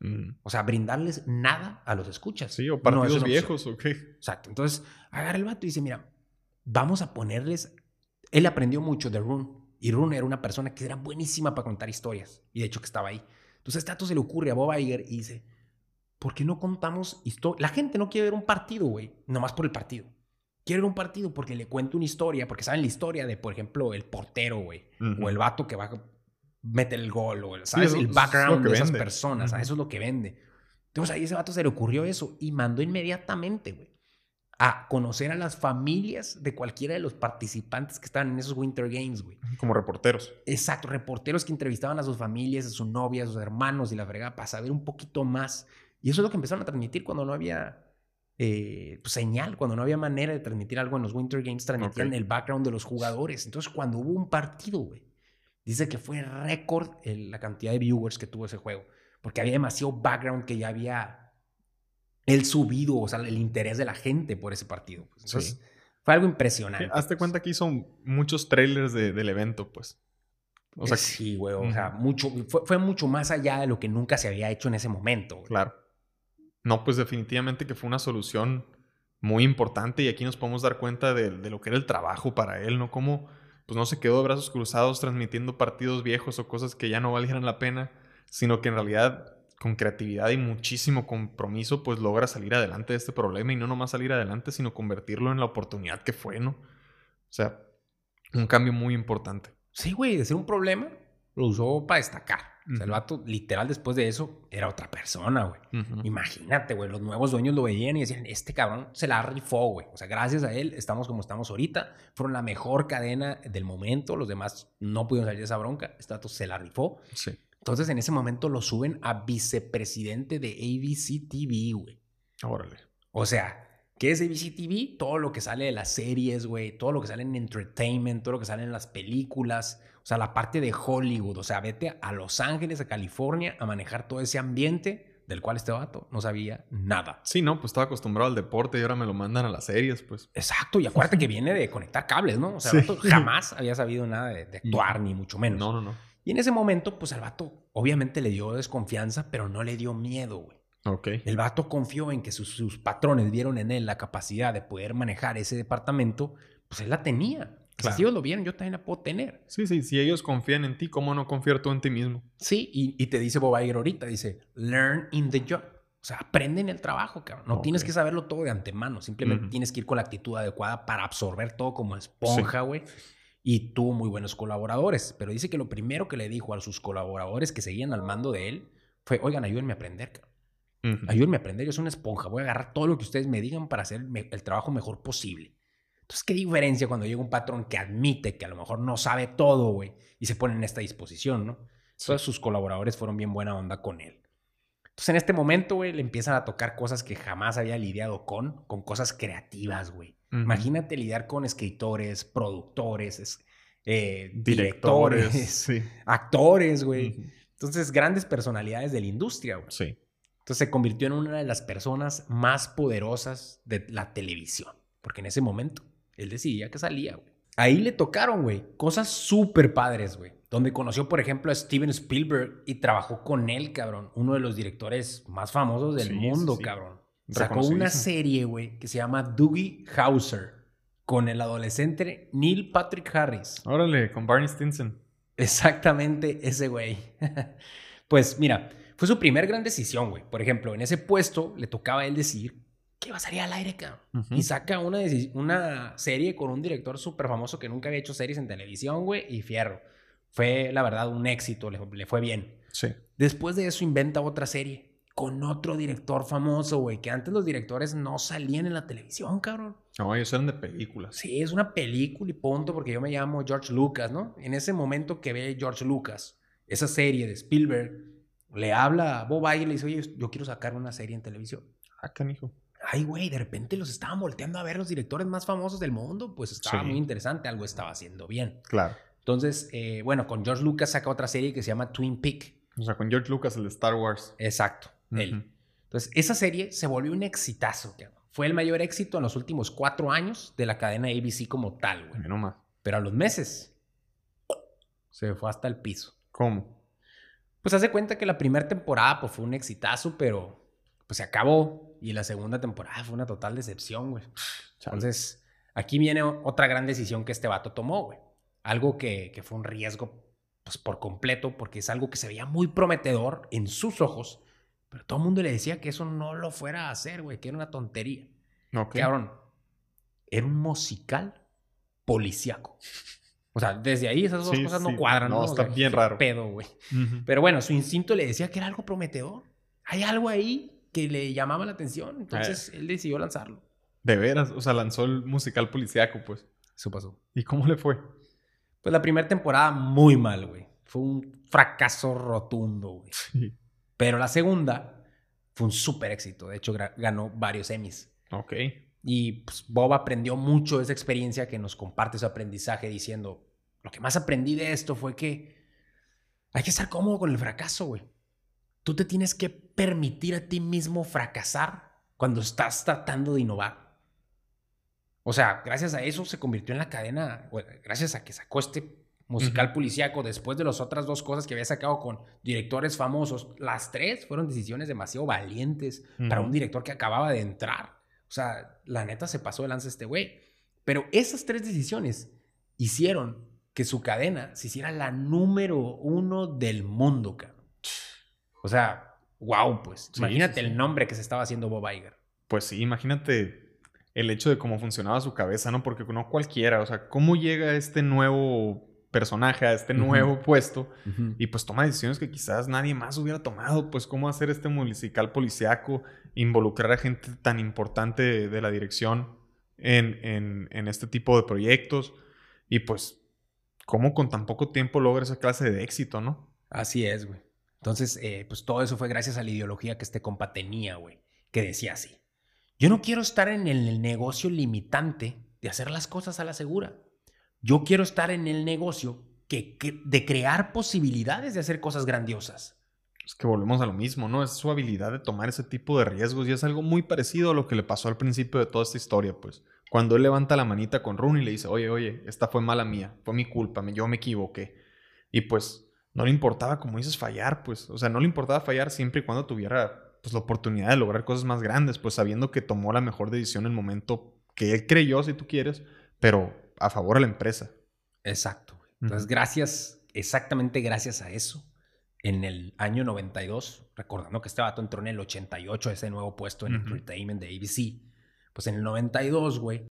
Mm. O sea, brindarles nada a los escuchas. Sí, o No partidos opción. viejos, ¿o qué? Exacto. Entonces, agarra el vato y dice, mira, vamos a ponerles... Él aprendió mucho de Rune. Y Rune era una persona que era buenísima para contar historias. Y de hecho que estaba ahí. Entonces, este dato se le ocurre a Bob Iger y dice, ¿por qué no contamos historias? La gente no quiere ver un partido, güey. Nomás por el partido. Quiere ver un partido porque le cuento una historia. Porque saben la historia de, por ejemplo, el portero, güey. O el vato que va a meter el gol. O el, ¿sabes? el es background que de esas vende. personas. a Ujú. Eso es lo que vende. Entonces ahí ese vato se le ocurrió eso y mandó inmediatamente, güey, a conocer a las familias de cualquiera de los participantes que estaban en esos Winter Games, güey. Como reporteros. Exacto, reporteros que entrevistaban a sus familias, a sus novias, a sus hermanos y la fregada para saber un poquito más. Y eso es lo que empezaron a transmitir cuando no había eh, pues, señal, cuando no había manera de transmitir algo en los Winter Games, transmitían el background de los jugadores. Entonces, cuando hubo un partido, güey, dice que fue récord el- la cantidad de viewers que tuvo ese juego, porque había demasiado background que ya había él subido, o sea, el interés de la gente por ese partido. pues. Entonces, Sí. fue algo Sí, impresionante. hazte pues. cuenta que hizo muchos trailers de- del evento, pues. O sea, sí, güey, o sea, mucho, fue, fue mucho más allá de lo que nunca se había hecho en ese momento. güey. claro. No, pues definitivamente que fue una solución muy importante y aquí nos podemos dar cuenta de, lo que era el trabajo para él, ¿no? Cómo, pues no se quedó de brazos cruzados transmitiendo partidos viejos o cosas que ya no valieran la pena, sino que en realidad con creatividad y muchísimo compromiso, pues logra salir adelante de este problema y no nomás salir adelante, sino convertirlo en la oportunidad que fue, ¿no? O sea, un cambio muy importante. Sí, güey, de ser un problema, lo usó para destacar. O sea, el vato, literal, después de eso, era otra persona, güey. Imagínate, güey, los nuevos dueños lo veían y decían, este cabrón se la rifó, güey. O sea, gracias a él estamos como estamos ahorita. Fueron la mejor cadena del momento. Los demás no pudieron salir de esa bronca. Este dato se la rifó. Sí. Entonces, en ese momento lo suben a vicepresidente de ABC TV, güey. Órale. O sea, ¿qué es ABC TV? Todo lo que sale de las series, güey. Todo lo que sale en entertainment, todo lo que sale en las películas. O sea, la parte de Hollywood. O sea, vete a Los Ángeles, a California, a manejar todo ese ambiente del cual este vato no sabía nada. Sí, no, pues estaba acostumbrado al deporte y ahora me lo mandan a las series, pues. Exacto, y acuérdate que viene de conectar cables, ¿no? O sea, Sí. el vato *laughs* jamás había sabido nada de, de actuar, ni mucho menos. No, no, no. Y en ese momento, pues al vato obviamente le dio desconfianza, pero no le dio miedo, güey. Ok. El vato confió en que sus, sus patrones vieron en él la capacidad de poder manejar ese departamento, pues él la tenía. si ellos lo vieron, yo también la puedo tener. Sí, sí, si ellos confían en ti, ¿cómo no confiar tú en ti mismo? Sí, y, y te dice Bob Iger ahorita, dice, learn in the job. O sea, aprende en el trabajo, cabrón. No tienes que saberlo todo de antemano. Simplemente tienes que ir con la actitud adecuada para absorber todo como esponja, güey. Y tuvo muy buenos colaboradores. Pero dice que lo primero que le dijo a sus colaboradores que seguían al mando de él fue, oigan, ayúdenme a aprender, cabrón. Ayúdenme a aprender. Yo soy una esponja. Voy a agarrar todo lo que ustedes me digan para hacer el, trabajo mejor posible. Entonces, ¿qué diferencia cuando llega un patrón que admite que a lo mejor no sabe todo, güey? Y se pone en esta disposición, ¿no? Todos sus colaboradores fueron bien buena onda con él. Entonces, en este momento, güey, le empiezan a tocar cosas que jamás había lidiado con, con cosas creativas, güey. Imagínate lidiar con escritores, productores, es- eh, Directores. directores, *laughs* Sí. actores, güey. Entonces, grandes personalidades de la industria, güey. Sí. Entonces se convirtió en una de las personas más poderosas de la televisión. Porque en ese momento él decidía que salía, güey. Ahí le tocaron, güey, cosas súper padres, güey. Donde conoció, por ejemplo, a Steven Spielberg y trabajó con él, cabrón. Uno de los directores más famosos del Sí, mundo, sí. cabrón. Sacó una serie, güey, que se llama Doogie Howser con el adolescente Neil Patrick Harris. Órale, con Barney Stinson. Exactamente ese güey. *laughs* pues mira, fue su primer gran decisión, güey. Por ejemplo, en ese puesto le tocaba a él decir que iba a salir al aire, cabrón. Ujú. Y saca una, una serie con un director súper famoso que nunca había hecho series en televisión, güey, y fierro. Fue, la verdad, un éxito, le, le fue bien. Sí. Después de eso inventa otra serie con otro director famoso, güey, que antes los directores no salían en la televisión, cabrón. No, ellos eran de películas. Sí, es una película y punto, porque yo me llamo George Lucas, ¿no? En ese momento que ve George Lucas esa serie de Spielberg, le habla a Bob Iger y le dice, oye, yo quiero sacar una serie en televisión. Ah, canijo. Ay, güey, de repente los estaban volteando a ver los directores más famosos del mundo, pues estaba Sí. muy interesante, algo estaba haciendo bien. Claro. Entonces, eh, bueno, con George Lucas saca otra serie que se llama Twin Peak. O sea, con George Lucas, el de Star Wars. Exacto, él. Ujú. Entonces, esa serie se volvió un exitazo, cabrón. Fue el mayor éxito en los últimos cuatro años de la cadena ABC como tal, güey. Mira nomás. Pero a los meses se fue hasta el piso. ¿Cómo? Pues hace cuenta que la primera temporada pues, fue un exitazo, pero pues se acabó. Y la segunda temporada fue una total decepción, güey. Entonces, aquí viene otra gran decisión que este vato tomó, güey. Algo que, que fue un riesgo pues, por completo, porque es algo que se veía muy prometedor en sus ojos, pero todo el mundo le decía que eso no lo fuera a hacer, güey, que era una tontería. Ok. Cabrón, era un musical policíaco. O sea, desde ahí esas dos Sí, cosas sí. no cuadran, No, ¿no? O está sea, bien raro. Pedo, güey. Pero bueno, su instinto le decía que era algo prometedor. Hay algo ahí que le llamaba la atención. Entonces Eh. él decidió lanzarlo. De veras, o sea, lanzó el musical policíaco, pues. Eso pasó. ¿Y cómo le fue? Pues la primera temporada muy mal, güey. Fue un fracaso rotundo, güey. Sí. Pero la segunda fue un súper éxito. De hecho, ganó varios Emmys. Ok. Y pues, Bob aprendió mucho de esa experiencia que nos comparte su aprendizaje diciendo, lo que más aprendí de esto fue que hay que estar cómodo con el fracaso, güey. Tú te tienes que permitir a ti mismo fracasar cuando estás tratando de innovar. O sea, gracias a eso se convirtió en la cadena, gracias a que sacó este musical Ujú. policíaco después de las otras dos cosas que había sacado con directores famosos. Las tres fueron decisiones demasiado valientes para un director que acababa de entrar. O sea, la neta se pasó de lanza este güey. Pero esas tres decisiones hicieron que su cadena se hiciera la número uno del mundo, cabrón. O sea, wow, pues. Sí, Imagínate sí, sí. el nombre que se estaba haciendo Bob Iger. Pues sí, imagínate el hecho de cómo funcionaba su cabeza, ¿no? Porque no cualquiera, o sea, cómo llega este nuevo personaje a este nuevo puesto y pues toma decisiones que quizás nadie más hubiera tomado, pues cómo hacer este musical policiaco, involucrar a gente tan importante de, de la dirección en, en- en este tipo de proyectos y pues cómo con tan poco tiempo logra esa clase de éxito, ¿no? Así es, güey. Entonces, eh, pues todo eso fue gracias a la ideología que este compa tenía, güey. Que decía así. Yo no quiero estar en el negocio limitante de hacer las cosas a la segura. Yo quiero estar en el negocio que, que- de crear posibilidades de hacer cosas grandiosas. Es que volvemos a lo mismo, ¿no? Es su habilidad de tomar ese tipo de riesgos y es algo muy parecido a lo que le pasó al principio de toda esta historia, pues. Cuando él levanta la manita con Rooney y le dice, oye, oye, esta fue mala mía, fue mi culpa, yo me equivoqué. Y pues no le importaba, como dices, fallar, pues. O sea, no le importaba fallar siempre y cuando tuviera pues, la oportunidad de lograr cosas más grandes, pues sabiendo que tomó la mejor decisión en el momento que él creyó, si tú quieres, pero a favor de la empresa. Exacto. Entonces, gracias, exactamente gracias a eso, en el año 92, recordando que este vato entró en el 88, ese nuevo puesto en entertainment de ABC, pues en el 92, güey,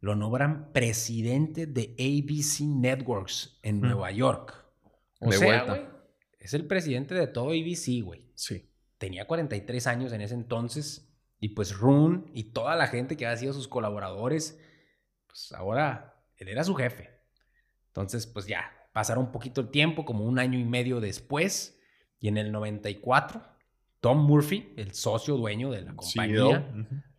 lo nombran presidente de ABC Networks en Nueva York. O sea, güey, es el presidente de todo ABC, güey. Sí. Tenía 43 años en ese entonces y pues Rune y toda la gente que había sido sus colaboradores, pues ahora él era su jefe. Entonces, pues ya, pasaron un poquito el tiempo, como un año y medio después, y en el 94, Tom Murphy, el socio dueño de la compañía,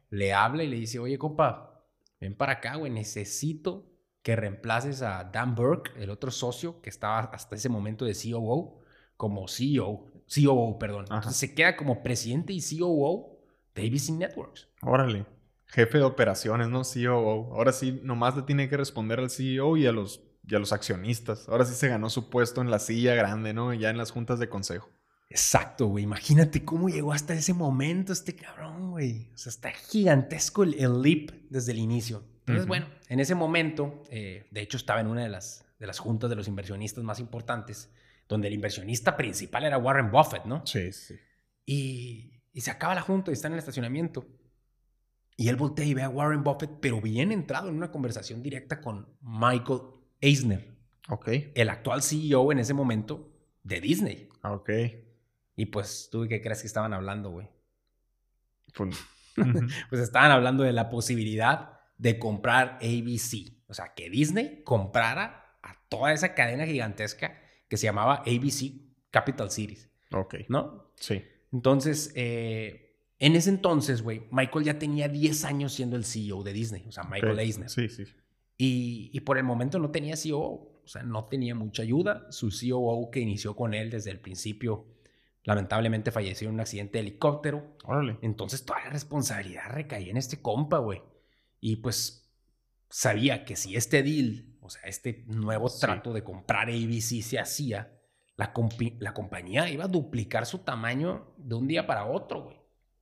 le habla y le dice, oye, compa, ven para acá, güey, necesito que reemplaces a Dan Burke, el otro socio que estaba hasta ese momento de COO, como CEO, COO, perdón. Entonces se queda como presidente y COO de ABC Networks. Órale. Jefe de operaciones, ¿no? COO. Ahora sí, nomás le tiene que responder al CEO y a los, y a los accionistas. Ahora sí se ganó su puesto en la silla grande, ¿no? Ya en las juntas de consejo. Exacto, güey. Imagínate cómo llegó hasta ese momento este cabrón, güey. O sea, está gigantesco el, leap desde el inicio. Entonces, bueno, en ese momento, eh, de hecho, estaba en una de las, de las juntas de los inversionistas más importantes, donde el inversionista principal era Warren Buffett, ¿no? Sí, sí. Y, y se acaba la junta y está en el estacionamiento. Y él voltea y ve a Warren Buffett, pero bien entrado en una conversación directa con Michael Eisner. Ok. El actual CEO en ese momento de Disney. Ok. Y pues, ¿tú qué crees que estaban hablando, güey? Pues, *laughs* pues estaban hablando de la posibilidad de comprar ABC. O sea, que Disney comprara a toda esa cadena gigantesca que se llamaba ABC Capital Cities. Ok. ¿No? Sí. Entonces, eh, en ese entonces, güey, Michael ya tenía 10 años siendo el CEO de Disney, o sea, Michael Eisner. Sí, sí. Y, y, por el momento no tenía CEO, o sea, no tenía mucha ayuda. Su CEO que inició con él desde el principio, lamentablemente falleció en un accidente de helicóptero. Órale. Entonces toda la responsabilidad recaía en este compa, güey. Y pues sabía que si este deal, o sea, este nuevo trato de comprar ABC se hacía, la, la compañía iba a duplicar su tamaño de un día para otro, güey.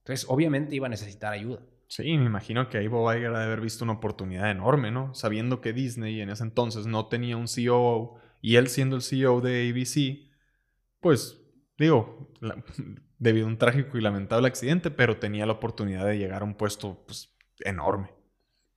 Entonces, obviamente iba a necesitar ayuda. Sí, me imagino que ahí Bob Iger ha de haber visto una oportunidad enorme, ¿no? Sabiendo que Disney en ese entonces no tenía un CEO y él siendo el CEO de ABC, pues digo, *laughs* debido a un trágico y lamentable accidente, pero tenía la oportunidad de llegar a un puesto pues, enorme.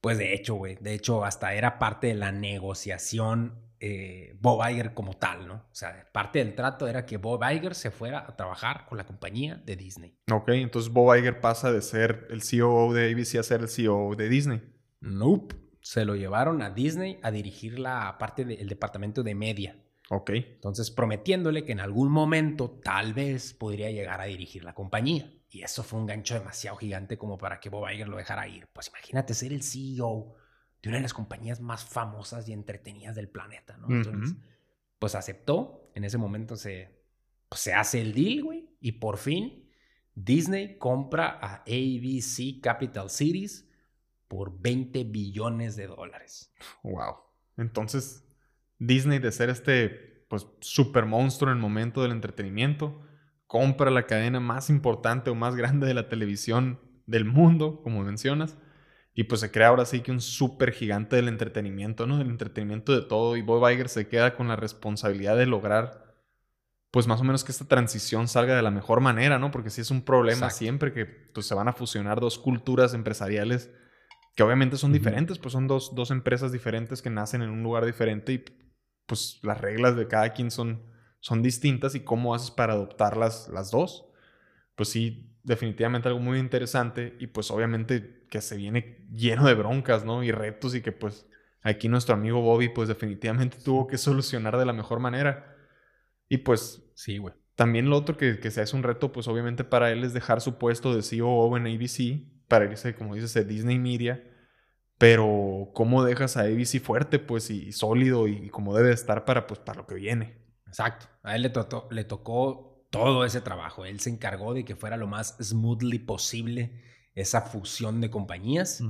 Pues de hecho, güey, de hecho hasta era parte de la negociación eh, Bob Iger como tal, ¿no? O sea, parte del trato era que Bob Iger se fuera a trabajar con la compañía de Disney. Ok, entonces Bob Iger pasa de ser el CEO de ABC a ser el CEO de Disney. Nope, se lo llevaron a Disney a dirigir la parte del departamento de media. Ok. Entonces prometiéndole que en algún momento tal vez podría llegar a dirigir la compañía. Y eso fue un gancho demasiado gigante como para que Bob Iger lo dejara ir. Pues imagínate ser el CEO de una de las compañías más famosas y entretenidas del planeta, ¿no? Entonces, pues aceptó. En ese momento se, pues, se hace el deal, güey. Y por fin Disney compra a ABC Capital Cities por 20 billones de dólares. Wow. Entonces, Disney de ser este, pues, super monstruo en el momento del entretenimiento, compra la cadena más importante o más grande de la televisión del mundo, como mencionas y pues se crea ahora sí que un súper gigante del entretenimiento, ¿no? Del entretenimiento de todo. Y Bob Iger se queda con la responsabilidad de lograr, pues más o menos que esta transición salga de la mejor manera, ¿no? Porque sí es un problema siempre que pues, se van a fusionar dos culturas empresariales que obviamente son diferentes, pues son dos, dos empresas diferentes que nacen en un lugar diferente y pues las reglas de cada quien son, son distintas y cómo haces para adoptarlas las dos. Pues sí, definitivamente algo muy interesante y pues obviamente que se viene lleno de broncas, ¿no? Y retos y que pues aquí nuestro amigo Bobby pues definitivamente tuvo que solucionar de la mejor manera. Y pues... Sí, güey. También lo otro que, que se hace un reto pues obviamente para él es dejar su puesto de CEO en ABC para irse, como dices, a Disney Media. Pero cómo dejas a ABC fuerte pues y, sólido y, como debe estar para pues para lo que viene. Exacto. A él le, le tocó todo ese trabajo. Él se encargó de que fuera lo más smoothly posible esa fusión de compañías.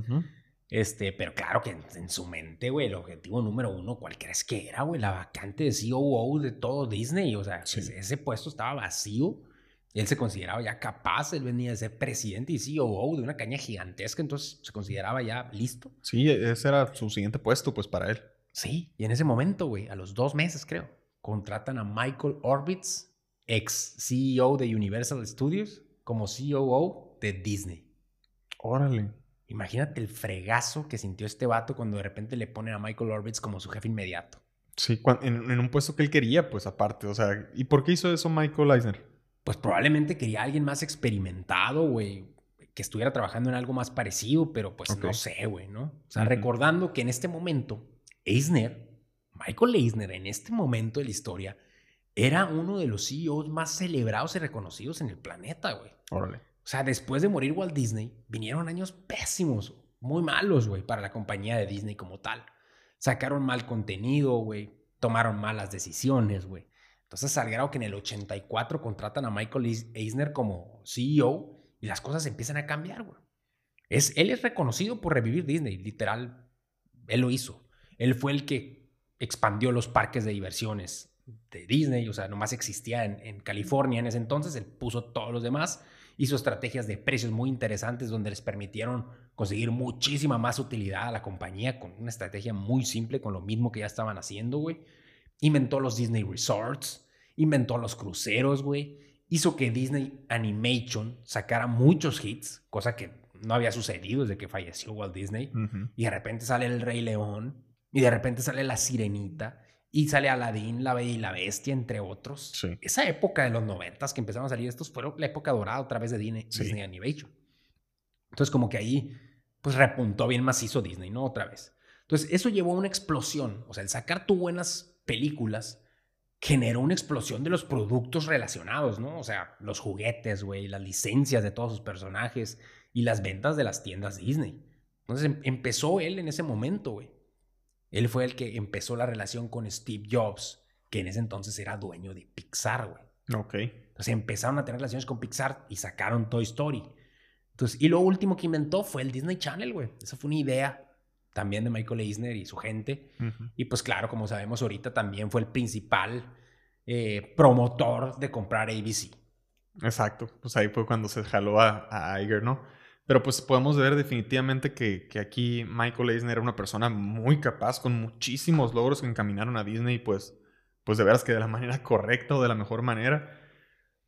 Este, pero claro que en, su mente, güey, el objetivo número uno, ¿cuál crees que era, güey? La vacante de CEO de todo Disney. O sea, ese, puesto estaba vacío. Él se consideraba ya capaz, él venía de ser presidente y CEO de una caña gigantesca, entonces se consideraba ya listo. Sí, ese era su siguiente puesto, pues para él. Sí, y en ese momento, güey, a los dos meses creo, contratan a Michael Orbitz, ex CEO de Universal Studios, como COO de Disney. Órale. Imagínate el fregazo que sintió este vato cuando de repente le ponen a Michael Orbitz como su jefe inmediato. Sí, en, en, un puesto que él quería, pues aparte. O sea, ¿y por qué hizo eso Michael Eisner? Pues probablemente quería a alguien más experimentado, güey. Que estuviera trabajando en algo más parecido, pero pues no sé, güey, ¿no? O sea, recordando que en este momento, Eisner, Michael Eisner, en este momento de la historia, era uno de los CEOs más celebrados y reconocidos en el planeta, güey. Órale. O sea, después de morir Walt Disney, vinieron años pésimos, muy malos, güey, para la compañía de Disney como tal. Sacaron mal contenido, güey. Tomaron malas decisiones, güey. Entonces, al grado que en el 84 contratan a Michael Eisner como CEO y las cosas empiezan a cambiar, güey. Es, él es reconocido por revivir Disney, literal. Él lo hizo. Él fue el que expandió los parques de diversiones de Disney, o sea, nomás existía en, en California en ese entonces, él puso todos los demás hizo estrategias de precios muy interesantes donde les permitieron conseguir muchísima más utilidad a la compañía con una estrategia muy simple, con lo mismo que ya estaban haciendo, güey. Inventó los Disney Resorts, inventó los cruceros, güey. Hizo que Disney Animation sacara muchos hits, cosa que no había sucedido desde que falleció Walt Disney. Y de repente sale El Rey León, y de repente sale La Sirenita, y sale Aladdin, La Bella y la Bestia, entre otros. Esa época de los noventas que empezaron a salir estos fue la época dorada otra vez de Disney, Disney Animation. Entonces como que ahí pues repuntó bien macizo Disney, ¿no? Otra vez. Entonces eso llevó a una explosión. O sea, el sacar tú buenas películas generó una explosión de los productos relacionados, ¿no? O sea, los juguetes, güey, las licencias de todos sus personajes y las ventas de las tiendas Disney. Entonces em, empezó él en ese momento, güey. Él fue el que empezó la relación con Steve Jobs, que en ese entonces era dueño de Pixar, güey. Ok. Entonces empezaron a tener relaciones con Pixar y sacaron Toy Story. Entonces, y lo último que inventó fue el Disney Channel, güey. Esa fue una idea también de Michael Eisner y su gente. Y pues claro, como sabemos ahorita, también fue el principal eh, promotor de comprar ABC. Exacto. Pues ahí fue cuando se jaló a, a Iger, ¿no? Pero pues podemos ver definitivamente que, aquí Michael Eisner era una persona muy capaz, con muchísimos logros que encaminaron a Disney, pues, pues de veras que de la *laughs* manera correcta o de la mejor manera.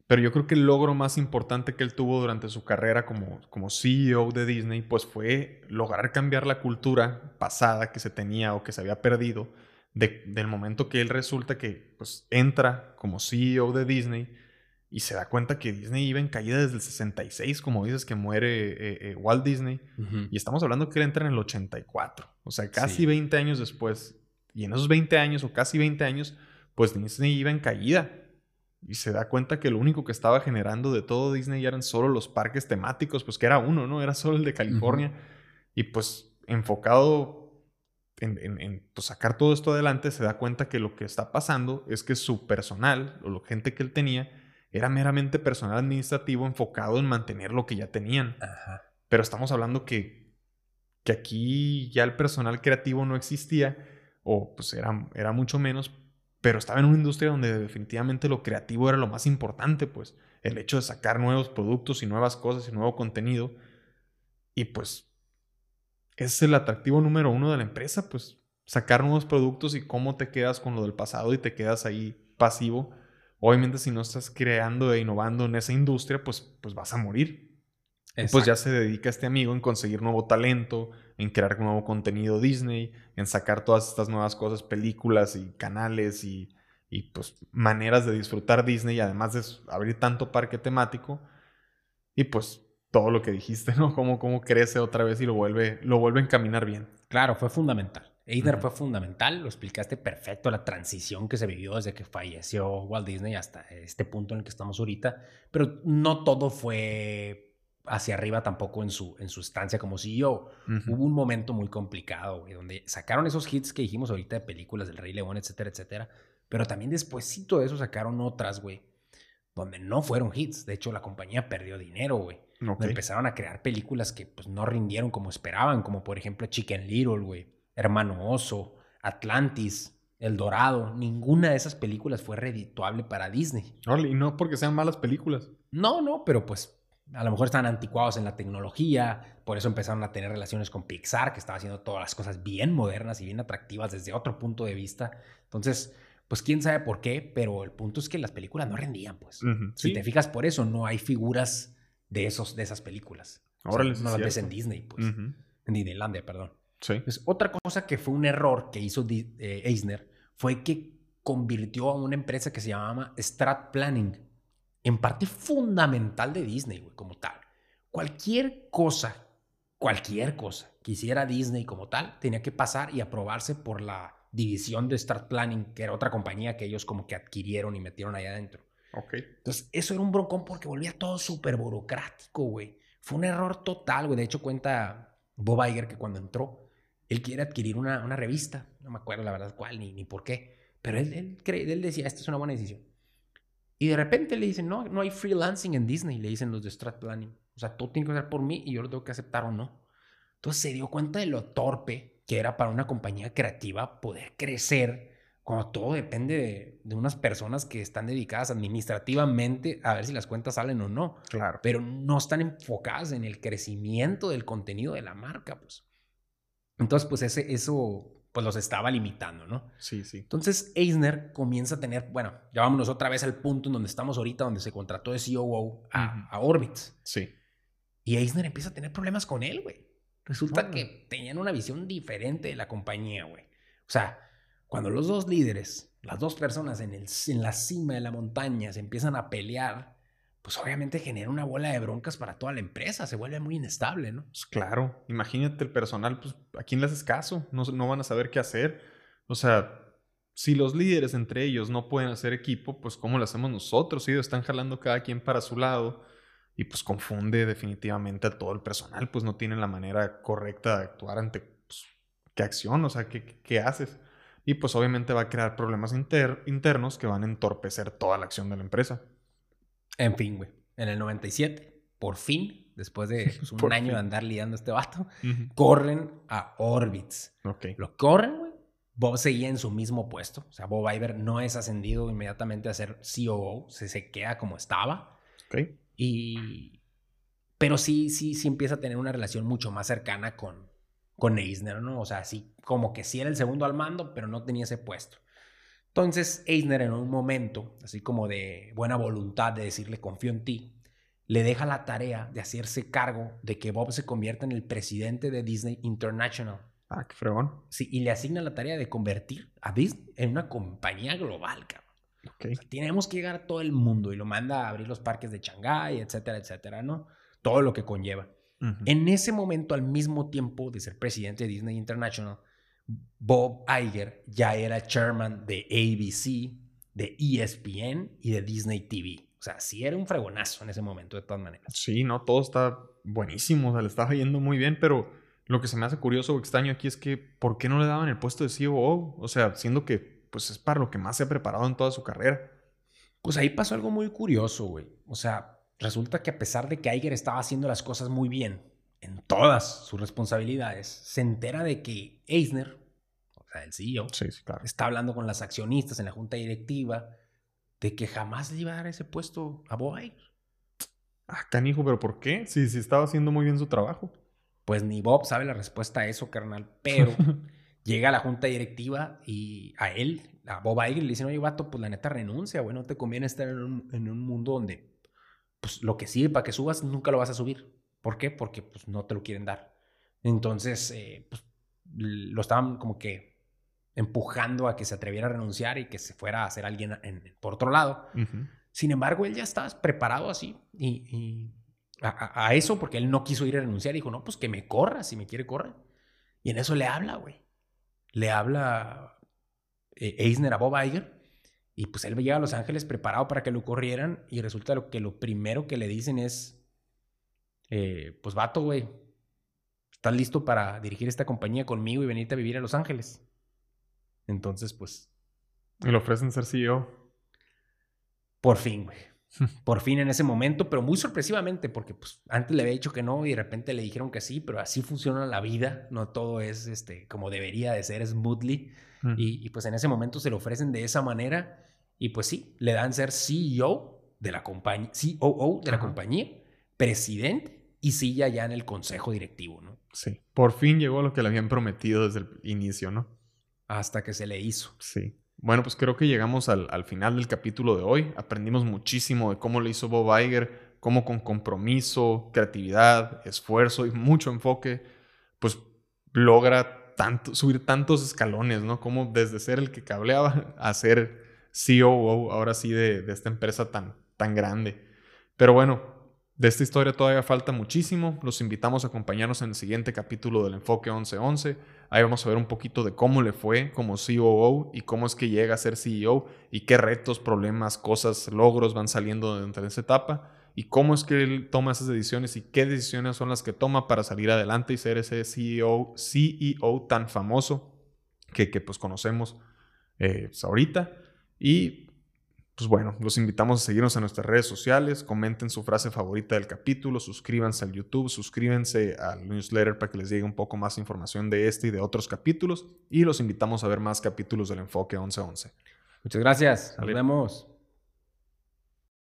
Pero yo creo que el logro más importante que él tuvo durante su carrera como, como CEO de Disney, pues fue lograr cambiar la cultura pasada que se tenía o que se había perdido del momento que él resulta que pues, entra como CEO de Disney y se da cuenta que Disney iba en caída desde el 66, como dices, que muere eh, eh, Walt Disney. Y estamos hablando que él entra en el 84, o sea, casi 20 años después. Y en esos 20 años o casi 20 años, pues Disney iba en caída. Y se da cuenta que lo único que estaba generando de todo Disney eran solo los parques temáticos, pues que era uno, ¿no? Era solo el de California. Y pues enfocado en, en, pues, sacar todo esto adelante, se da cuenta que lo que está pasando es que su personal o la gente que él tenía era meramente personal administrativo enfocado en mantener lo que ya tenían. Pero estamos hablando que, que aquí ya el personal creativo no existía, o pues era, era mucho menos, pero estaba en una industria donde definitivamente lo creativo era lo más importante, pues el hecho de sacar nuevos productos y nuevas cosas y nuevo contenido. Y pues es el atractivo número uno de la empresa, pues sacar nuevos productos y cómo te quedas con lo del pasado y te quedas ahí pasivo Obviamente si no estás creando e innovando en esa industria, pues, pues vas a morir. pues ya se dedica este amigo en conseguir nuevo talento, en crear nuevo contenido Disney, en sacar todas estas nuevas cosas, películas y canales y, y pues maneras de disfrutar Disney, además de abrir tanto parque temático. Y pues todo lo que dijiste, ¿no? Cómo, cómo crece otra vez y lo vuelve, lo vuelve a encaminar bien. Claro, fue fundamental. Eisner fue fundamental, lo explicaste perfecto, la transición que se vivió desde que falleció Walt Disney hasta este punto en el que estamos ahorita, pero no todo fue hacia arriba tampoco en su, en su estancia como CEO. Hubo un momento muy complicado, donde sacaron esos hits que dijimos ahorita de películas del Rey León, etcétera, etcétera, pero también despuésito de eso sacaron otras, güey, donde no fueron hits. De hecho, la compañía perdió dinero, güey. Empezaron a crear películas que pues no rindieron como esperaban, como por ejemplo Chicken Little, güey Hermano Oso, Atlantis, El Dorado, ninguna de esas películas fue redituable para Disney. y no porque sean malas películas. No, no, pero pues a lo mejor estaban anticuados en la tecnología, por eso empezaron a tener relaciones con Pixar, que estaba haciendo todas las cosas bien modernas y bien atractivas desde otro punto de vista. Entonces, pues quién sabe por qué, pero el punto es que las películas no rendían, pues. Si te fijas por eso, no hay figuras de, esos, de esas películas. Ahora no las ves en Disney, pues. En Disneylandia, perdón. Sí. Pues, otra cosa que fue un error que hizo eh, Eisner fue que convirtió a una empresa que se llamaba Strat Planning en parte fundamental de Disney, güey, como tal. Cualquier cosa, cualquier cosa que hiciera Disney como tal, tenía que pasar y aprobarse por la división de Start Planning, que era otra compañía que ellos como que adquirieron y metieron ahí adentro. Ok. Entonces, eso era un broncón porque volvía todo súper burocrático, güey. Fue un error total, güey. De hecho, cuenta Bob Iger que cuando entró, él quiere adquirir una, una revista. No me acuerdo la verdad cuál ni, ni por qué. Pero él, él, él decía, esta es una buena decisión. Y de repente le dicen, no, no hay freelancing en Disney, le dicen los de Strat Planning. O sea, todo tiene que ser por mí y yo lo tengo que aceptar o no. Entonces se dio cuenta de lo torpe que era para una compañía creativa poder crecer cuando todo depende de, unas personas que están dedicadas administrativamente a ver si las cuentas salen o no. Claro. Pero no están enfocadas en el crecimiento del contenido de la marca, pues. Entonces, pues ese, eso pues los estaba limitando, ¿no? Sí, sí. Entonces Eisner comienza a tener, bueno, ya vámonos otra vez al punto en donde estamos ahorita, donde se contrató de COO a, a Orbitz. Sí. Y Eisner empieza a tener problemas con él, güey. Resulta que tenían una visión diferente de la compañía, güey. O sea, cuando los dos líderes, las dos personas en, el, en la cima de la montaña se empiezan a pelear, pues obviamente genera una bola de broncas para toda la empresa, se vuelve muy inestable, ¿no? Pues claro, imagínate el personal, pues ¿a quién le haces caso? No, van a saber qué hacer. O sea, si los líderes entre ellos no pueden hacer equipo, pues ¿cómo lo hacemos nosotros? Ellos están jalando cada quien para su lado y pues confunde definitivamente a todo el personal, pues no tienen la manera correcta de actuar ante pues, qué acción, o sea, qué, qué haces. Y pues obviamente va a crear problemas internos que van a entorpecer toda la acción de la empresa. En fin, güey. En el 97, por fin, después de pues, un *laughs* año de andar liando a este vato, corren a Orbitz. Lo corren, güey. Bob seguía en su mismo puesto. O sea, Bob Iver no es ascendido inmediatamente a ser COO. Se, se queda como estaba. Y... Pero sí, sí, sí empieza a tener una relación mucho más cercana con, con Eisner, ¿no? O sea, sí, como que sí era el segundo al mando, pero no tenía ese puesto. Entonces, Eisner en un momento, así como de buena voluntad de decirle confío en ti, le deja la tarea de hacerse cargo de que Bob se convierta en el presidente de Disney International. Ah, qué fregón. Sí, y le asigna la tarea de convertir a Disney en una compañía global, cabrón. Okay. tenemos que llegar a todo el mundo y lo manda a abrir los parques de Shanghái, etcétera, etcétera, ¿no? Todo lo que conlleva. En ese momento, al mismo tiempo de ser presidente de Disney International, Bob Iger ya era chairman de ABC, de ESPN y de Disney TV. O sea, sí era un fregonazo en ese momento, de todas maneras. Sí, no, todo está buenísimo, o sea, le estaba yendo muy bien, pero lo que se me hace curioso o extraño aquí es que, ¿por qué no le daban el puesto de COO? O sea, siendo que, pues, es para lo que más se ha preparado en toda su carrera. Pues ahí pasó algo muy curioso, güey. O sea, resulta que a pesar de que Iger estaba haciendo las cosas muy bien, en todas sus responsabilidades, se entera de que Eisner, o sea, el CEO, está hablando con las accionistas en la junta directiva de que jamás le iba a dar ese puesto a Bob Iger. Ah, canijo, pero ¿por qué? Si, si estaba haciendo muy bien su trabajo. Pues ni Bob sabe la respuesta a eso, carnal, pero *laughs* llega a la junta directiva y a él, a Bob Iger, le dicen, oye, vato, pues la neta renuncia, güey, no te conviene estar en un, en un mundo donde, pues lo que sirve para que subas, nunca lo vas a subir. ¿Por qué? Porque pues no te lo quieren dar. Entonces, eh, pues, lo estaban como que empujando a que se atreviera a renunciar y que se fuera a hacer alguien por otro lado. Sin embargo, él ya estaba preparado así y, a, eso porque él no quiso ir a renunciar. Dijo, no, pues que me corra, si me quiere correr. Y en eso le habla, güey. Le habla eh, Eisner a Bob Iger y pues él llega a Los Ángeles preparado para que lo corrieran y resulta que lo primero que le dicen es, eh, pues vato, güey, ¿estás listo para dirigir esta compañía conmigo y venirte a vivir a Los Ángeles? Entonces, pues... Y le ofrecen ser CEO. Por fin, güey. *laughs* Por fin en ese momento, pero muy sorpresivamente, porque pues antes le había dicho que no y de repente le dijeron que sí, pero así funciona la vida, no todo es este, como debería de ser smoothly. y, y, pues en ese momento se le ofrecen de esa manera y pues sí, le dan ser CEO de la compañía, COO de la compañía presidente y silla ya en el consejo directivo, ¿no? Sí. Por fin llegó a lo que le habían prometido desde el inicio, ¿no? Hasta que se le hizo. Sí. Bueno, pues creo que llegamos al, al final del capítulo de hoy. Aprendimos muchísimo de cómo le hizo Bob Iger, cómo con compromiso, creatividad, esfuerzo y mucho enfoque, pues logra tanto, subir tantos escalones, ¿no? Como desde ser el que cableaba a ser CEO ahora sí de, de esta empresa tan, tan grande. Pero bueno, de esta historia todavía falta muchísimo. Los invitamos a acompañarnos en el siguiente capítulo del Enfoque 1111. Ahí vamos a ver un poquito de cómo le fue como COO y cómo es que llega a ser CEO y qué retos, problemas, cosas, logros van saliendo dentro de esa etapa y cómo es que él toma esas decisiones y qué decisiones son las que toma para salir adelante y ser ese CEO, CEO tan famoso que, pues conocemos eh, pues, ahorita. Y pues bueno, los invitamos a seguirnos en nuestras redes sociales, comenten su frase favorita del capítulo, suscríbanse al YouTube, suscríbanse al newsletter para que les llegue un poco más información de este y de otros capítulos y los invitamos a ver más capítulos del Enfoque 1111. Muchas gracias, nos vemos.